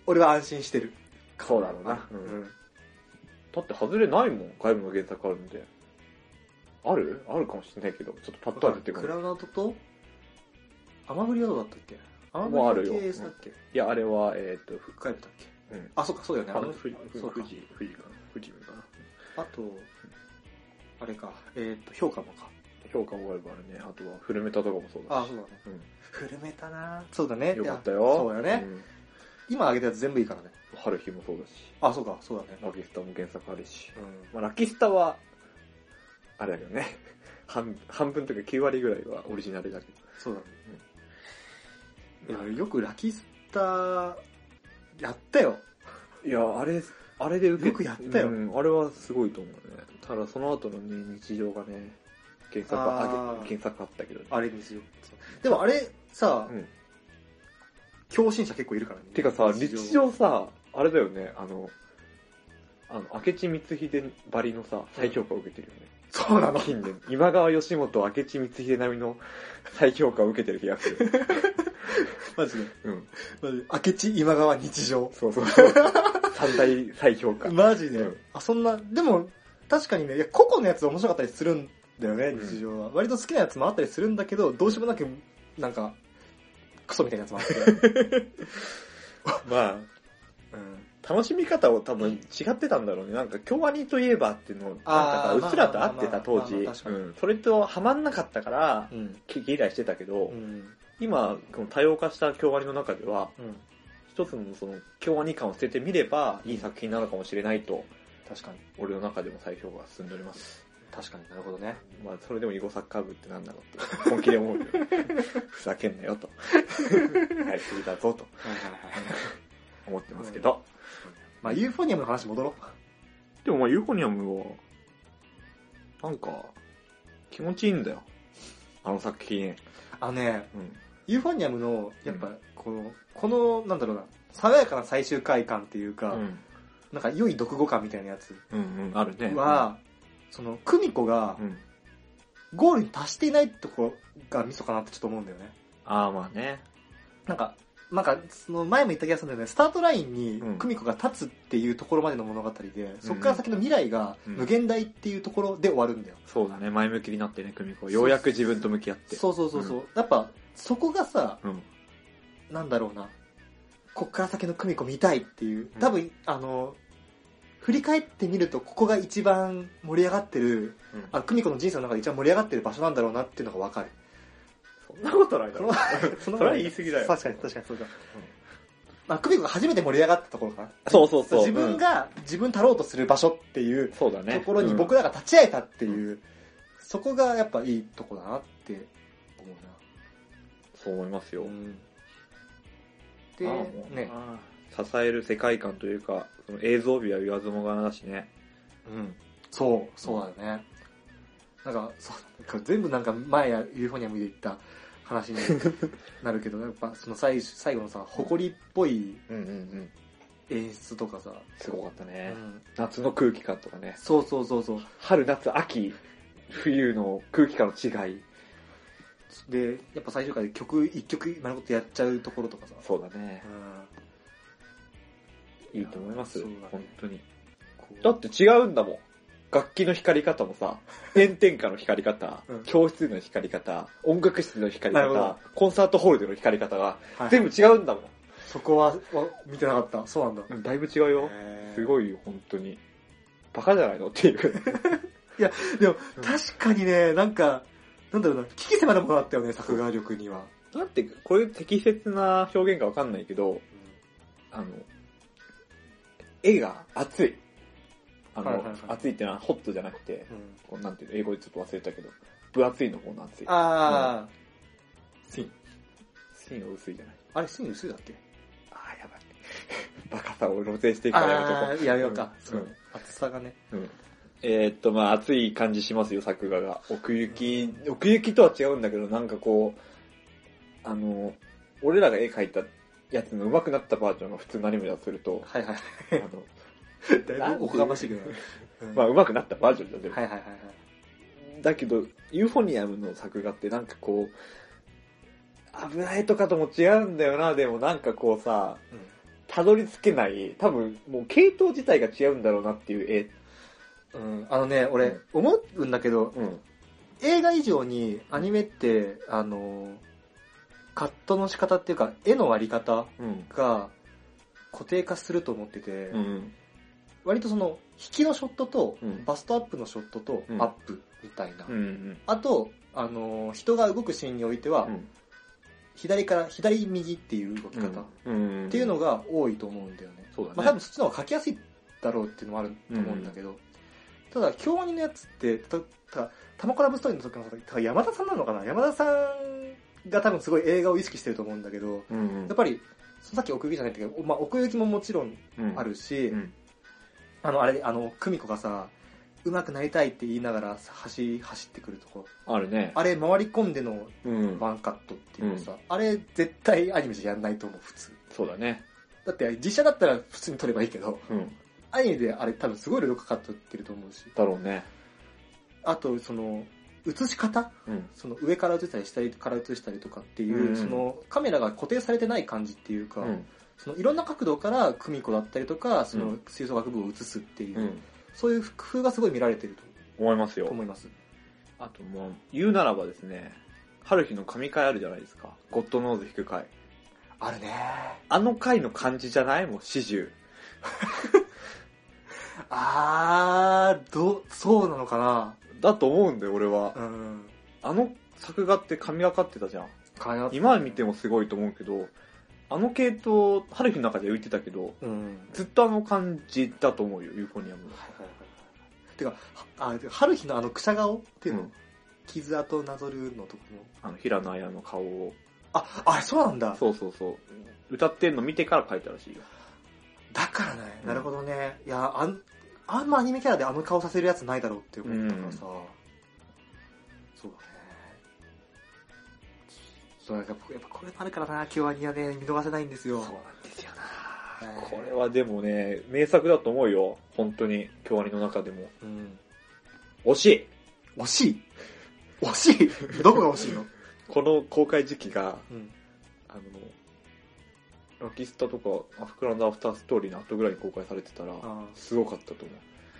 俺は安心してる。そうだろうな。ううんん。だって外れないもん、外部の原作あるんで。ある？あるかもしれないけど、ちょっとパッとは出てこない。クラウナートと、アマグリはどうだったっけ？アマもうあるよグリは経営したっけ？いや、あれは、えっ、と、ふ外部だっけ？うん。あ、そっか、そうだよね。あの、富士、そうか富士、富士かな。富士かな。あと、あれか、えっ、と、評価もか。評価もあるからね。あとは、フルメタとかもそうだし。あ、そうだね。うん。フルメタなそうだね。よかったよ。そうだよね。うん今挙げたやつ全部いいからね。春日もそうだし。あ、そうか、そうだね。ラキスタも原作あるし。うん。まあ、ラキスタは、あれだけどね。半、半分というか9割ぐらいはオリジナルだけど。そうだね。いや、よくラキスタ、やったよ。いや、あれ、あれで受けよくやったようん、あれはすごいと思うね。ただその後のね、日常がね、原作は、あーあ原作あったけどね。あれにしよう。でもあれ、さ、うん。共振者結構いるからね。てかさ、日常さ、あれだよね、あの、あの、明智光秀ばりのさ、再評価を受けてるよね。そうなの近年。今川義元、明智光秀並みの 再評価を受けてる気がする。マジで。うん。マジで。明智今川日常。そうそうそう。三大再評価。マジで、うんあ、そんな、でも、確かにね、いや、個々のやつ面白かったりするんだよね、うん日常は。割と好きなやつもあったりするんだけど、どうしようもなく、なんか、クソみたいなやつもあって。まあ、うん。楽しみ方を多分違ってたんだろうね。なんか、京アニといえばっていうの、なんかあーさ、うっすらと合ってた当時。まあまあまあまあ確かにうん。それとハマんなかったから、うん。毛嫌いしてたけど、うん。今、この多様化した京アニの中では、うん。一つのその京アニ感を捨ててみれば、いい作品なのかもしれないと、確かに。俺の中でも再評価が進んでおります。確かになるほどね。まあ、それでも囲碁サッカー部ってなんだろうって、本気で思うよ。ふざけんなよと。やりすぎだぞとはいはいはい。思ってますけど。まあ、ユーフォニアムの話戻ろう。でもまあ、ユーフォニアムは、なんか、気持ちいいんだよ。あの作品。あのね、うん。ユーフォニアムの、やっぱ、この、この、なんだろうな、爽やかな最終回感っていうか、うん。なんか良い読後感みたいなやつうんうん、あるね。は、その、クミコがう、ん。ゴールに達していないところがミソかなってちょっと思うんだよね。ああ、まあね。なんか、なんか、その前も言った気がするんだよね、スタートラインにうんクミコが立つっていうところまでの物語で、そこから先の未来がうん無限大っていうところで終わるんだよ。そうだね。前向きになってね、久美子。ようやく自分と向き合って。そうそうそうそう。やっぱ、そこがさ、うん。なんだろうな、こっから先のクミコ見たいっていう、多分、あの、振り返ってみると、ここが一番盛り上がってる、あ、クミコの人生の中で一番盛り上がってる場所なんだろうなっていうのがわかる。そんなことないだろ。それは言い過ぎだよ確かに、確かにそうだ。まあ、クミコが初めて盛り上がったところかな。そうそうそう。自分が、自分足ろうとする場所っていうそうだね。ところに僕ら、らが立ち会えたっていう、そこがやっぱいいとこだなって思うな。そう思いますよ。でね、支える世界観というか、その映像美は言わずもがなだしね。うん。そう、そうだよね。なんか、そう、なんか全部なんか前やユーフォニアムで言った話に なるけど、やっぱその最最後のさ、誇りっぽいうんうんうん。演出とかさ、すごかったうね。ん、夏の空気感とかね。そうそうそうそう。春、夏、秋、冬の空気感の違い。で、やっぱ最終回で曲一曲丸ごとやっちゃうところとかさ、そうだねう。ん。いいと思います。そうだね本当に。だって違うんだもん。楽器の光り方もさ、炎天下の光り方、うん教室での光り方、音楽室での光り方、コンサートホールでの光り方がはい全部違うんだもん。そこはわ見てなかった。そうなんだ。だいぶ違うよ。すい。ごいよ、本当に。バカじゃないの？っていう。でもうん、確かにね、なんか、なんだろうな、危機迫るものだったよね、作画力には。だって、これ適切な表現かわかんないけど、あの、絵が熱い。あの、はいはいはい熱いってのはホットじゃなくて、うんこうなんていうの、英語でちょっと忘れたけど、分厚いの方の熱い。あー、シン。芯が薄いじゃない。あれ、シン薄いだっけ？ああ、やばい。バカさを露呈していくからやめとこあー、やめようか。うんそう。厚さがね。うん。えーっと、まあ、熱い感じしますよ、作画が。奥行き、奥行きとは違うんだけど、なんかこう、あの、俺らが絵描いたやつの上手くなったバージョンが普通のアニメだとすると、はいはい。あの、だいぶおこがましいけどまあ、上手くなったバージョンだよ、でもはいはいはいはい。だけど、ユーフォニアムの作画ってなんかこう、危ないとかとも違うんだよな、でもなんかこうさ、たどり着けない、多分もう系統自体が違うんだろうなっていう絵。うん。あのね、俺、思うんだけど、うん。映画以上にアニメって、あの、カットの仕方っていうか、絵の割り方うん。が固定化すると思ってて、うん。割とその、引きのショットと、うんバストアップのショットと、うんアップみたいな。うん。あと、あの、人が動くシーンにおいては、うん。左から、左右っていう動き方、うん。っていうのが多いと思うんだよね。そうだね。まあ多分そっちの方が書きやすいだろうっていうのもあると思うんだけど、ただ、京アニのやつって、た、た、タマコラブストーリーの時のただ山田さんなのかな？山田さんが多分すごい映画を意識してると思うんだけど、うん。やっぱり、さっき奥行きじゃないんだけど、まあ奥行きももちろんうんあるし、うん。あの、あれ、あの、久美子がさ、上手くなりたいって言いながら走、走ってくるところ。あるね。あれ、回り込んでのうん。ワンカットっていうのさ、あれ、絶対アニメじゃやんないと思う、普通。そうだね。だって、実写だったら普通に撮ればいいけど、うん。アニメであれ多分すごい色々かかってると思うし。だろうね。あと、その、映し方？うん。その上から映したり下から映したりとかっていう、うんそのカメラが固定されてない感じっていうか、うん。そのいろんな角度から久美子だったりとか、そうのん吹奏楽部を映すっていう、うん。そういう工夫がすごい見られてると思いますよ。思います。あともう、言うならばですね、春日の神回あるじゃないですか。ゴッドノーズ弾く回。あるねあの回の感じじゃないもう始終。あー、ど、そうなのかなだと思うんだよ、俺は。うん。あの作画って神がかってたじゃん。かや今見てもすごいと思うけど、あの系統、春日の中では言ってたけど、うん。ずっとあの感じだと思うよ、ユーフォニアム。てか、はあ、てか春日のあのくしゃ顔っていうの、うん傷跡なぞるのとこの。あの、平野綾の顔を。あ、あ、そうなんだ。そうそうそう。歌ってんの見てから書いたらしいよ。だからね、うんなるほどね。いや、あん、あんまアニメキャラであの顔させるやつないだろうって思ったからさ。そうだね。そう、やっぱやっぱこれあるからな、京アニはね、見逃せないんですよ。なんですよなはいこれはでもね、名作だと思うよ。本当に、京アニの中でも。うん。惜しい惜しい？惜しい？どこが惜しいの？この公開時期が、うん。あの、ラキスタとか、アフクランドアフターストーリーの後ぐらいに公開されてたら、あすごかったと思う。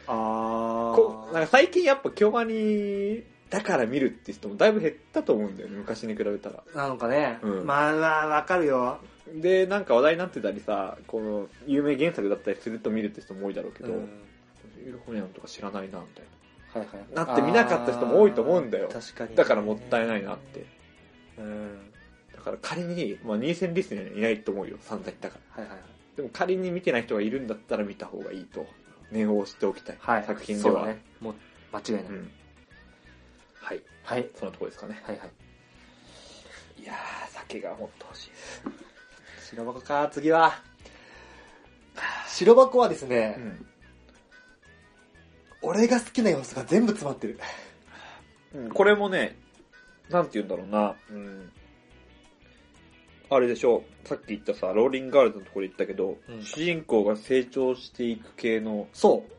あこなんか最近やっぱ京アニだから見るって人もだいぶ減ったと思うんだよね、昔に比べたら。なのかね。うんまあまあ、わかるよ。で、なんか話題になってたりさ、この、有名原作だったりすると見るって人も多いだろうけど、うんユーフォニアムとか知らないな、みたいはいはい。な。だって見なかった人も多いと思うんだよ確かに。だからもったいないなって。うん。だから仮に、まあ、ニーセンリストにはいないと思うよ、散々言ったから。はいはいはい。でも仮に見てない人がいるんだったら見た方がいいと、念を押しておきたい。はい。作品では。そうだね。もう、間違いない。うん。はい。はい。そのとこですかね。はいはい。いやー、酒がもっと欲しいです。白箱か、次は。白箱はですね、うん。俺が好きな要素が全部詰まってる。うんこれもね、なんて言うんだろうな、うん。あれでしょう、さっき言ったさ、ローリングガールズのところで言ったけど、うん主人公が成長していく系の、そう。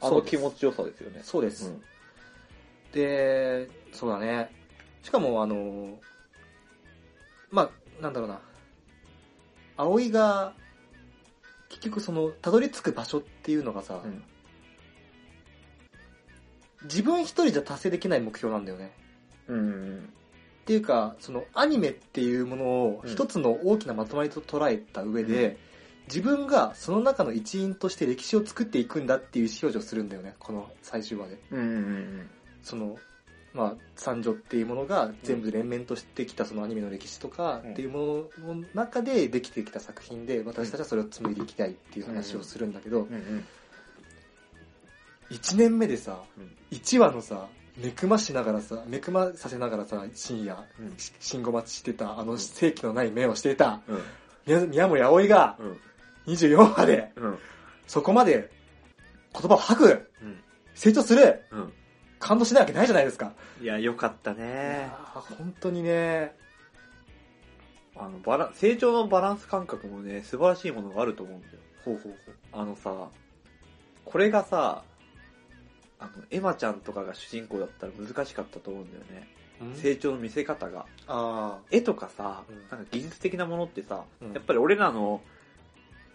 あそうですの気持ちよさですよね。そうです。うんで、そうだね。しかも、あの、まあ、なんだろうな。葵が、結局その、たどり着く場所っていうのがさ、うん自分一人じゃ達成できない目標なんだよね。うん。っていうか、そのアニメっていうものをうん。一つの大きなまとまりと捉えた上で、うん。自分がその中の一員として歴史を作っていくんだっていう意思表示をするんだよね、この最終話で。うんうんその、まあ、三女っていうものが全部連綿としてきたそのアニメの歴史とかうん。っていうものの中でできてきた作品で、私たちはそれを紡いでいきたいっていう話をするんだけど、うん。うん1年目でさうん、1話のさ、目くましながらさ、目くまさせながらさ、深夜、うん。し信号待ちしてた、あの正気のない目をしていた、うん。宮宮森葵がうん。24話で、うん。そこまで言葉を吐く、うん。成長する、うん。感動しないわけないじゃないですか。いや、よかったいね本当にね、あの、バラ、成長のバランス感覚もね、素晴らしいものがあると思うんだよ。ほうほうほう。あのさ、これがさ、あの、エマちゃんとかが主人公だったら難しかったと思うんだよね。成長の見せ方が。あ絵とかさうん、なんか技術的なものってさ、うんやっぱり俺らの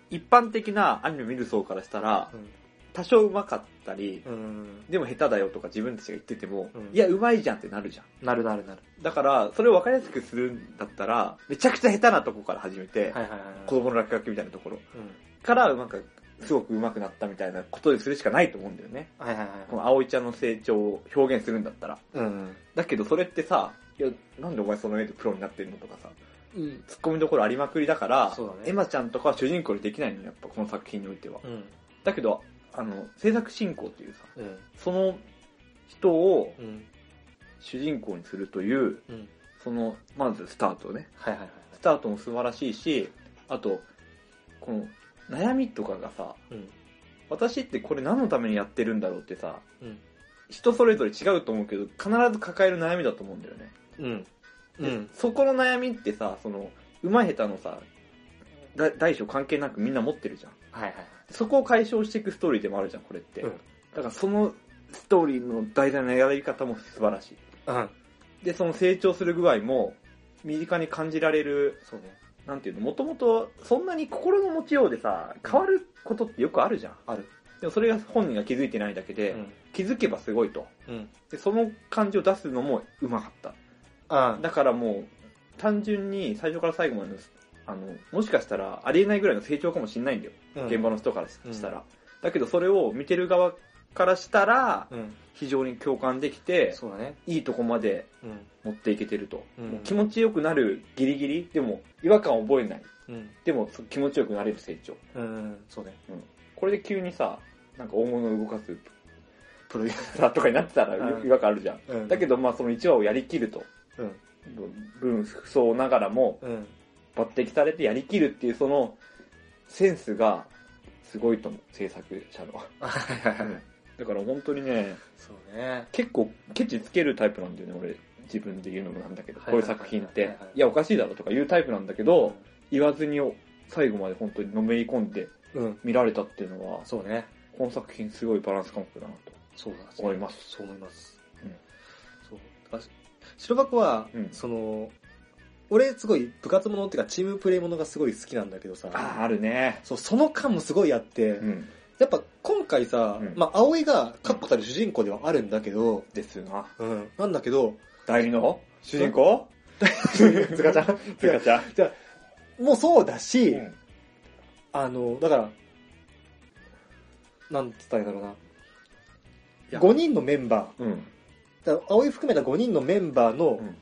一般的なアニメ見る層からしたらあ、、うん多少上手かったり、うん。でも下手だよとか自分たちが言ってても、うんいや、上手いじゃんってなるじゃん。なるなるなる。だから、それを分かりやすくするんだったら、めちゃくちゃ下手なとこから始めて、はいはいはい。子供の落書きみたいなところうん。から、なんか、すごく上手くなったみたいなことでするしかないと思うんだよね。はいはいはいこの葵ちゃんの成長を表現するんだったら。うん。だけどそれってさ、いや、なんでお前その絵でプロになってんのとかさ、うん。突っ込みどころありまくりだから、そうだねエマちゃんとかは主人公にできないのよ、やっぱこの作品においては。うん。だけど、あの、制作進行っていうさ、うん。その人をうん。主人公にするという、うん。その、まずスタートね。はいはいはい。スタートも素晴らしいし、あと、この、悩みとかがさ、うん。私ってこれ何のためにやってるんだろうってさ、うん。人それぞれ違うと思うけど、必ず抱える悩みだと思うんだよね。うん。うでん。そこの悩みってさ、その、上手い下手のさ、だ大小関係なくみんな持ってるじゃん。はいはいはい。そこを解消していくストーリーでもあるじゃん、これって。うんだからそのストーリーの題材のやり方も素晴らしい。うん。で、その成長する具合も、身近に感じられる、そうね。なんていうの、もともとそんなに心の持ちようでさ、変わることってよくあるじゃん。ある。でもそれが本人が気づいてないだけで、うん。気づけばすごいと。うん。で、その感じを出すのもうまかった。あだからもう、単純に最初から最後までの、あの、もしかしたらありえないぐらいの成長かもしれないんだよ。うん現場の人からしたら。だけどそれを見てる側からしたら、うん。非常に共感できて、そうだね。いいとこまでうん。持っていけてると。うんもう気持ちよくなるギリギリ、でも違和感を覚えない。うん。でもそ気持ちよくなれる成長。うん。そうね。これで急にさ、なんか大物を動かすプロデューサさとかになってたらうん違和感あるじゃん。ー。うんだけどまあその1話をやりきると。うん。分不相ながらもうん。抜擢されてやりきるっていうそのセンスがすごいと思う、制作者の。はいはいはい。だから本当にね、そうね。結構ケチつけるタイプなんだよね、俺。自分で言うのもなんだけど、こういう作品ってはいや、おかしいだろとか言うタイプなんだけど、言わずに最後まで本当にのめり込んでうん。見られたっていうのは、そうね。この作品すごいバランス感覚だなとそうだ。思います。そう思います。うんそう。白箱は、うんその、俺すごい部活ものっていうかチームプレイものがすごい好きなんだけどさ、ああ、あるね。そう、その間もすごいあって、うん。やっぱ今回さ、うん。まあ、葵が確固たる主人公ではあるんだけど、ですな。うん、なんだけど、代理の主人公？つかちゃん？つかちゃん？じゃあもうそうだし、うん。あの、だから、なんつったらいいんだろういな。や。5人のメンバー、うん。だ葵含めた5人のメンバーのうん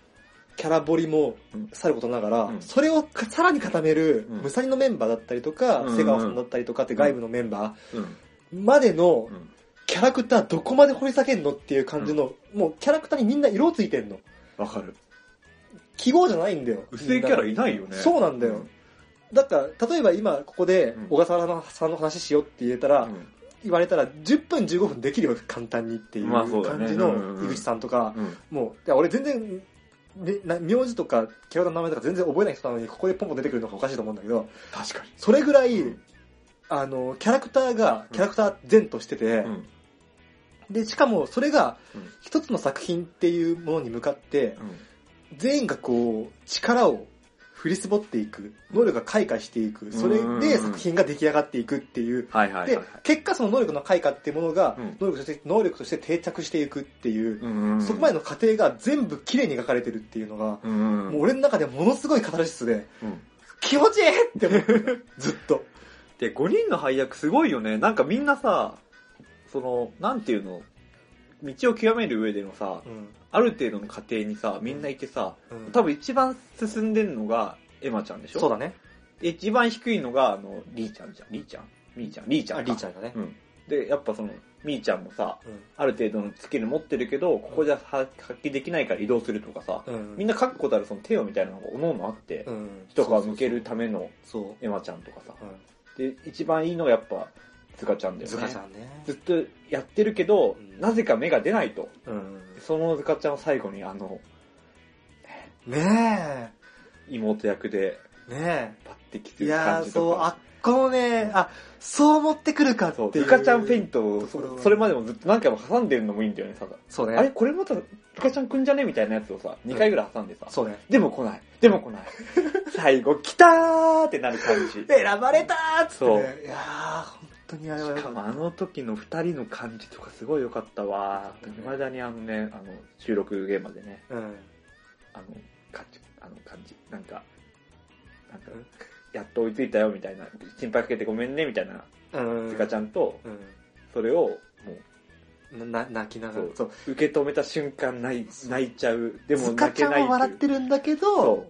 キャラ彫りもうんさることながら、うんそれをかさらに固める、うんムサリのメンバーだったりとか、うん瀬川さんだったりとかって外部のメンバうん。ーまでのうん。キャラクターどこまで掘り下げんのっていう感じの、もうキャラクターにみんな色ついてんの。わかる。記号じゃないんだよ。薄いキャラいないよね。そうなんだよ。だから、例えば今ここでうん小笠原さんの話しようって言えたら、うん。言われたら10分15分できるよ、簡単にっていう感じの井口さんとか、うん。もう、いや俺全然、名字とかキャラの名前とか全然覚えない人なのにここでポンポン出てくるのがおかしいと思うんだけど、確かに。それぐらい、うんあの、キャラクターが、キャラクター前としてて、うん。で、しかもそれがうん一つの作品っていうものに向かって、うん。全員がこう、力を振り絞っていく、能力が開花していく、それで作品が出来上がっていくっていう、で結果その能力の開花っていうものがうん、能力として、能力として定着していくっていう、うんそこまでの過程が全部綺麗に描かれてるっていうのが、うん。もう俺の中でものすごいカタルシスで、うん。気持ちいいって思う。ずっと。で、5人の配役すごいよね。なんかみんなさ、その、なんていうの、道を極める上でのさ、うん。ある程度の過程にさ、みんないてさ、多分一番進んでんのがエマちゃんでしょ？そうだね。で一番低いのが、あの、リーちゃんじゃん。リーちゃんミーちゃんリーちゃんあ、か。リーちゃんだね。うん。で、やっぱその、ミーちゃんもさ、うん。ある程度のスキル持ってるけど、ここじゃ発揮できないから移動するとかさ、うん。みんな確固たるその手をみたいなのがおのおのあって、うん。一皮向けるためのそう。エマちゃんとかさ。うで、一番いいのがやっぱ、ズカちゃんだん。よね。ズカちゃんね。ずっとやってるけど、うんなぜか目が出ないと。うん。そのズカちゃんを最後にあの、ね妹役でえ。ねえ。抜擢するいやー、感じそう、とか。あっこのね、あ、そう持ってくるかっていう。ズカちゃんフェイントをそそそれまでもずっと何回も挟んでるのもいいんだよね、ただ。そうね。あれこれまたズカちゃんくんじゃねみたいなやつをさ、2回ぐらい挟んでさ、そうね。でも来ない、でも来ない。最後来たーってなる感じ。選ばれたーっつってね。そういやー、本当にあれはよかもあの時の二人の感じとかすごい良かったわ。未だにあのね、あの、収録現場でね、うん。あの、感じ、あの感じ。なんか、なんか、やっと追いついたよみたいな、心配かけてごめんねみたいな、うん。ズカちゃんと、うそれを、もん。な、泣きながらそう。そう。う、受け止めた瞬間泣い泣いちゃう。でもズカちゃん泣けないは笑ってるんだけどそ、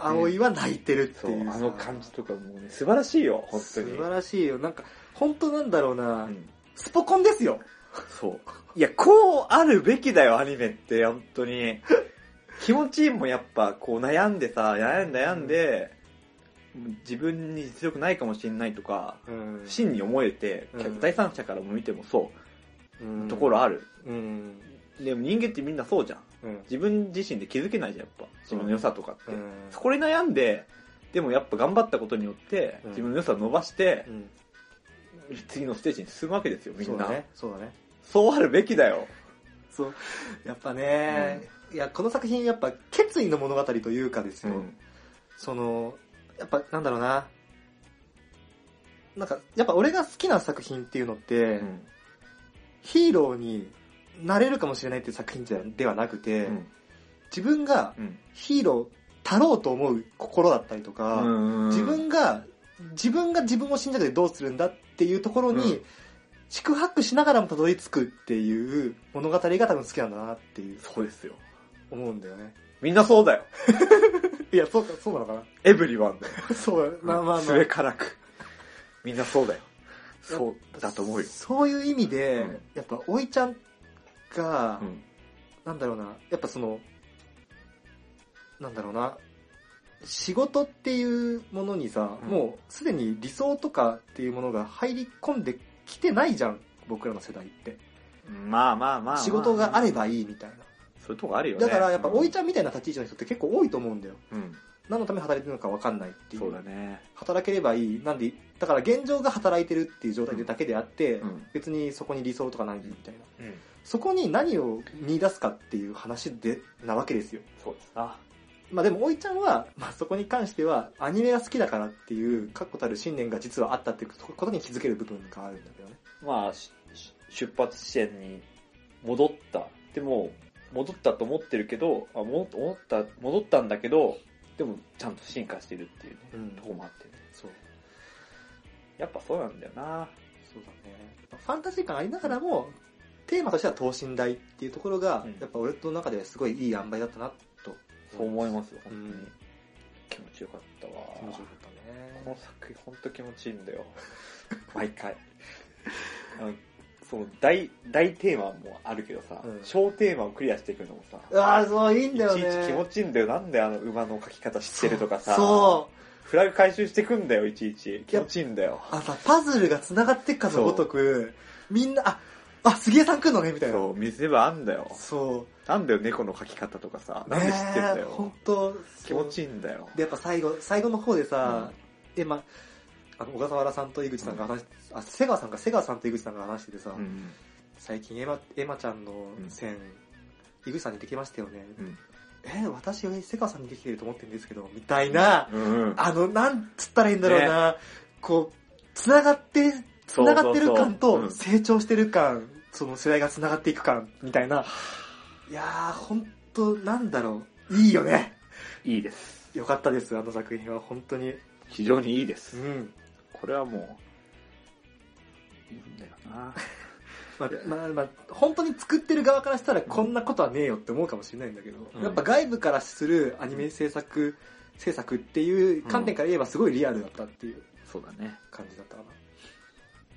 葵は泣いてるっていう。あの感じとかもうね、素晴らしいよ、本当に。素晴らしいよ。なんか、本当なんだろうな、うんスポコンですよ。そう。いや、こうあるべきだよ、アニメって、本当に。気持ちいいもん、やっぱ、こう悩んでさ、悩んで悩んで、自分に実力ないかもしれないとか、うん不審に思えて、うん第三者からも見てもそう、うんところある。うん。でも人間ってみんなそうじゃん。うん。自分自身で気づけないじゃん、やっぱ。自分の良さとかって。うんそこで悩んで、でもやっぱ頑張ったことによって、うん自分の良さを伸ばして、うん次のステージに進むわけですよ、みんな。そうだね。そうだね。そうあるべきだよ。そう。やっぱね、いや、この作品やっぱ決意の物語というかですよ。その、やっぱなんだろうな。なんか、やっぱ俺が好きな作品っていうのって、うんヒーローになれるかもしれないっていう作品じゃではなくて、うん自分がうんヒーローたろうと思う心だったりとか、自分が、自分が自分を信じてどうするんだっていうところに、うん宿泊しながらもたどり着くっていう物語が多分好きなんだなっていう、そうですよ。思うんだよね。みんなそうだよ。いや、そうか、そうなのかな？エブリワンだよ。そうだ、まあまあまあ。末からく。みんなそうだよ。そうだと思うよ。そういう意味で、うんやっぱ、おいちゃんが、うんなんだろうな、やっぱその、なんだろうな、仕事っていうものにさ、うんもうすでに理想とかっていうものが入り込んできてないじゃん、僕らの世代って。まあまあまあまあ。仕事があればいいみたいな。そういうとこあるよね。だからやっぱ、おいちゃゃんみたいな立ち位置の人って結構多いと思うんだよ。うん。何のために働いてるのか分かんないっていう。そうだね。働ければいい。なんで、だから現状が働いてるっていう状態でだけであって、うん別にそこに理想とかないみたいな。うん。そこに何を見出すかっていう話で、なわけですよ。そうですな。まあでも、おいちゃんは、まあそこに関しては、アニメが好きだからっていう、確固たる信念が実はあったっていうことに気づける部分があるんだけどね。まあ、出発地点に戻った。でも、戻ったと思ってるけど、あ戻戻った、戻ったんだけど、でもちゃんと進化してるっていうね、うんとこもあってね。そう。やっぱそうなんだよな。そうだね。ファンタジー感ありながらも、テーマとしては等身大っていうところが、うんやっぱ俺の中ではすごいいい塩梅だったな、と。そう思いますよ、本当に。うん気持ちよかったわ。気持ちよかったね。この作品本当気持ちいいんだよ。毎回。その大、大テーマもあるけどさ、うん小テーマをクリアしていくのもさ、ああ、そう、いいんだよね。いちいち気持ちいいんだよ。なんであの馬の描き方知ってるとかさ、そう。フラグ回収してくんだよ、いちいち。気持ちいいんだよ。あさ、パズルが繋がってっかのごとく、みんな、あ、あ、杉江さん来んのねみたいな。そう、見せ場あんだよ。そう。なんだよ、猫の描き方とかさ。なんで知ってんだねえよ。本当気持ちいい。いいんだよ。で、やっぱ最後、最後の方でさ、え、ま、あの、小笠原さんと井口さんが話し、あ、瀬川さんか、瀬川さんと井口さんが話しててさ、うん。最近エマ、エマちゃんの線、井口さんにできましたよね。うん。え、私は瀬川さんにできてると思ってるんですけど、みたいな、うん。あの、なんつったらいいんだろうな、こう、繋がって、繋がってる感とうん成長してる感、その世代が繋がっていく感、みたいな。いやー、ほんと、なんだろう。いいよね。いいです。よかったです、あの作品は。本当に。非常にいいでうす。ん。これはもう、いいんだよな。まあ、まあ、まあ、本当に作ってる側からしたらこんなことはねえよって思うかもしれないんだけど、うんやっぱ外部からするアニメ制作、制作っていう観点から言えばすごいリアルだったっていうそうだね。感じだったかな。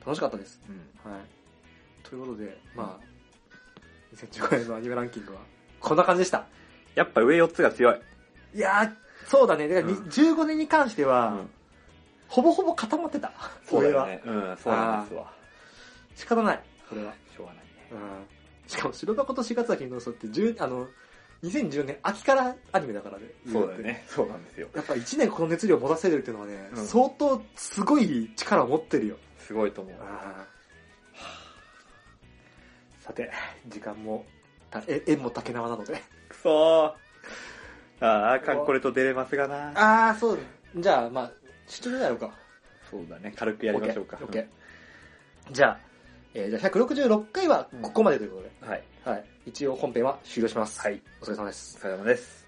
楽しかったです。うん。はい。ということで、まあ、2015年のアニメランキングは、こんな感じでした。やっぱ上4つが強い。いやー、そうだね。だからに、うん15年に関しては、うんほぼほぼ固まってた。そうだよね。うん、そうなんですわ。仕方ない。これは。しょうがないね。うん。しかも、白箱と4月秋の嘘って、10あの、2014年秋からアニメだからね。そうだよね。そうなんですよ。やっぱ1年この熱量を持たせるっていうのはね、うん相当すごい力を持ってるよ。すごいと思う。さて、時間も、たえ縁も竹縄なので。くそー。ああ、カンコレと出れますがな。ああ、そう。じゃあ、まあ、出張でやろうか。そうだね。軽くやりましょうか。オッケー。オッケーじゃあ、えーじゃあ166回はここまでということで、はい。はい。一応本編は終了します。はい。お疲れ様です。お疲れ様です。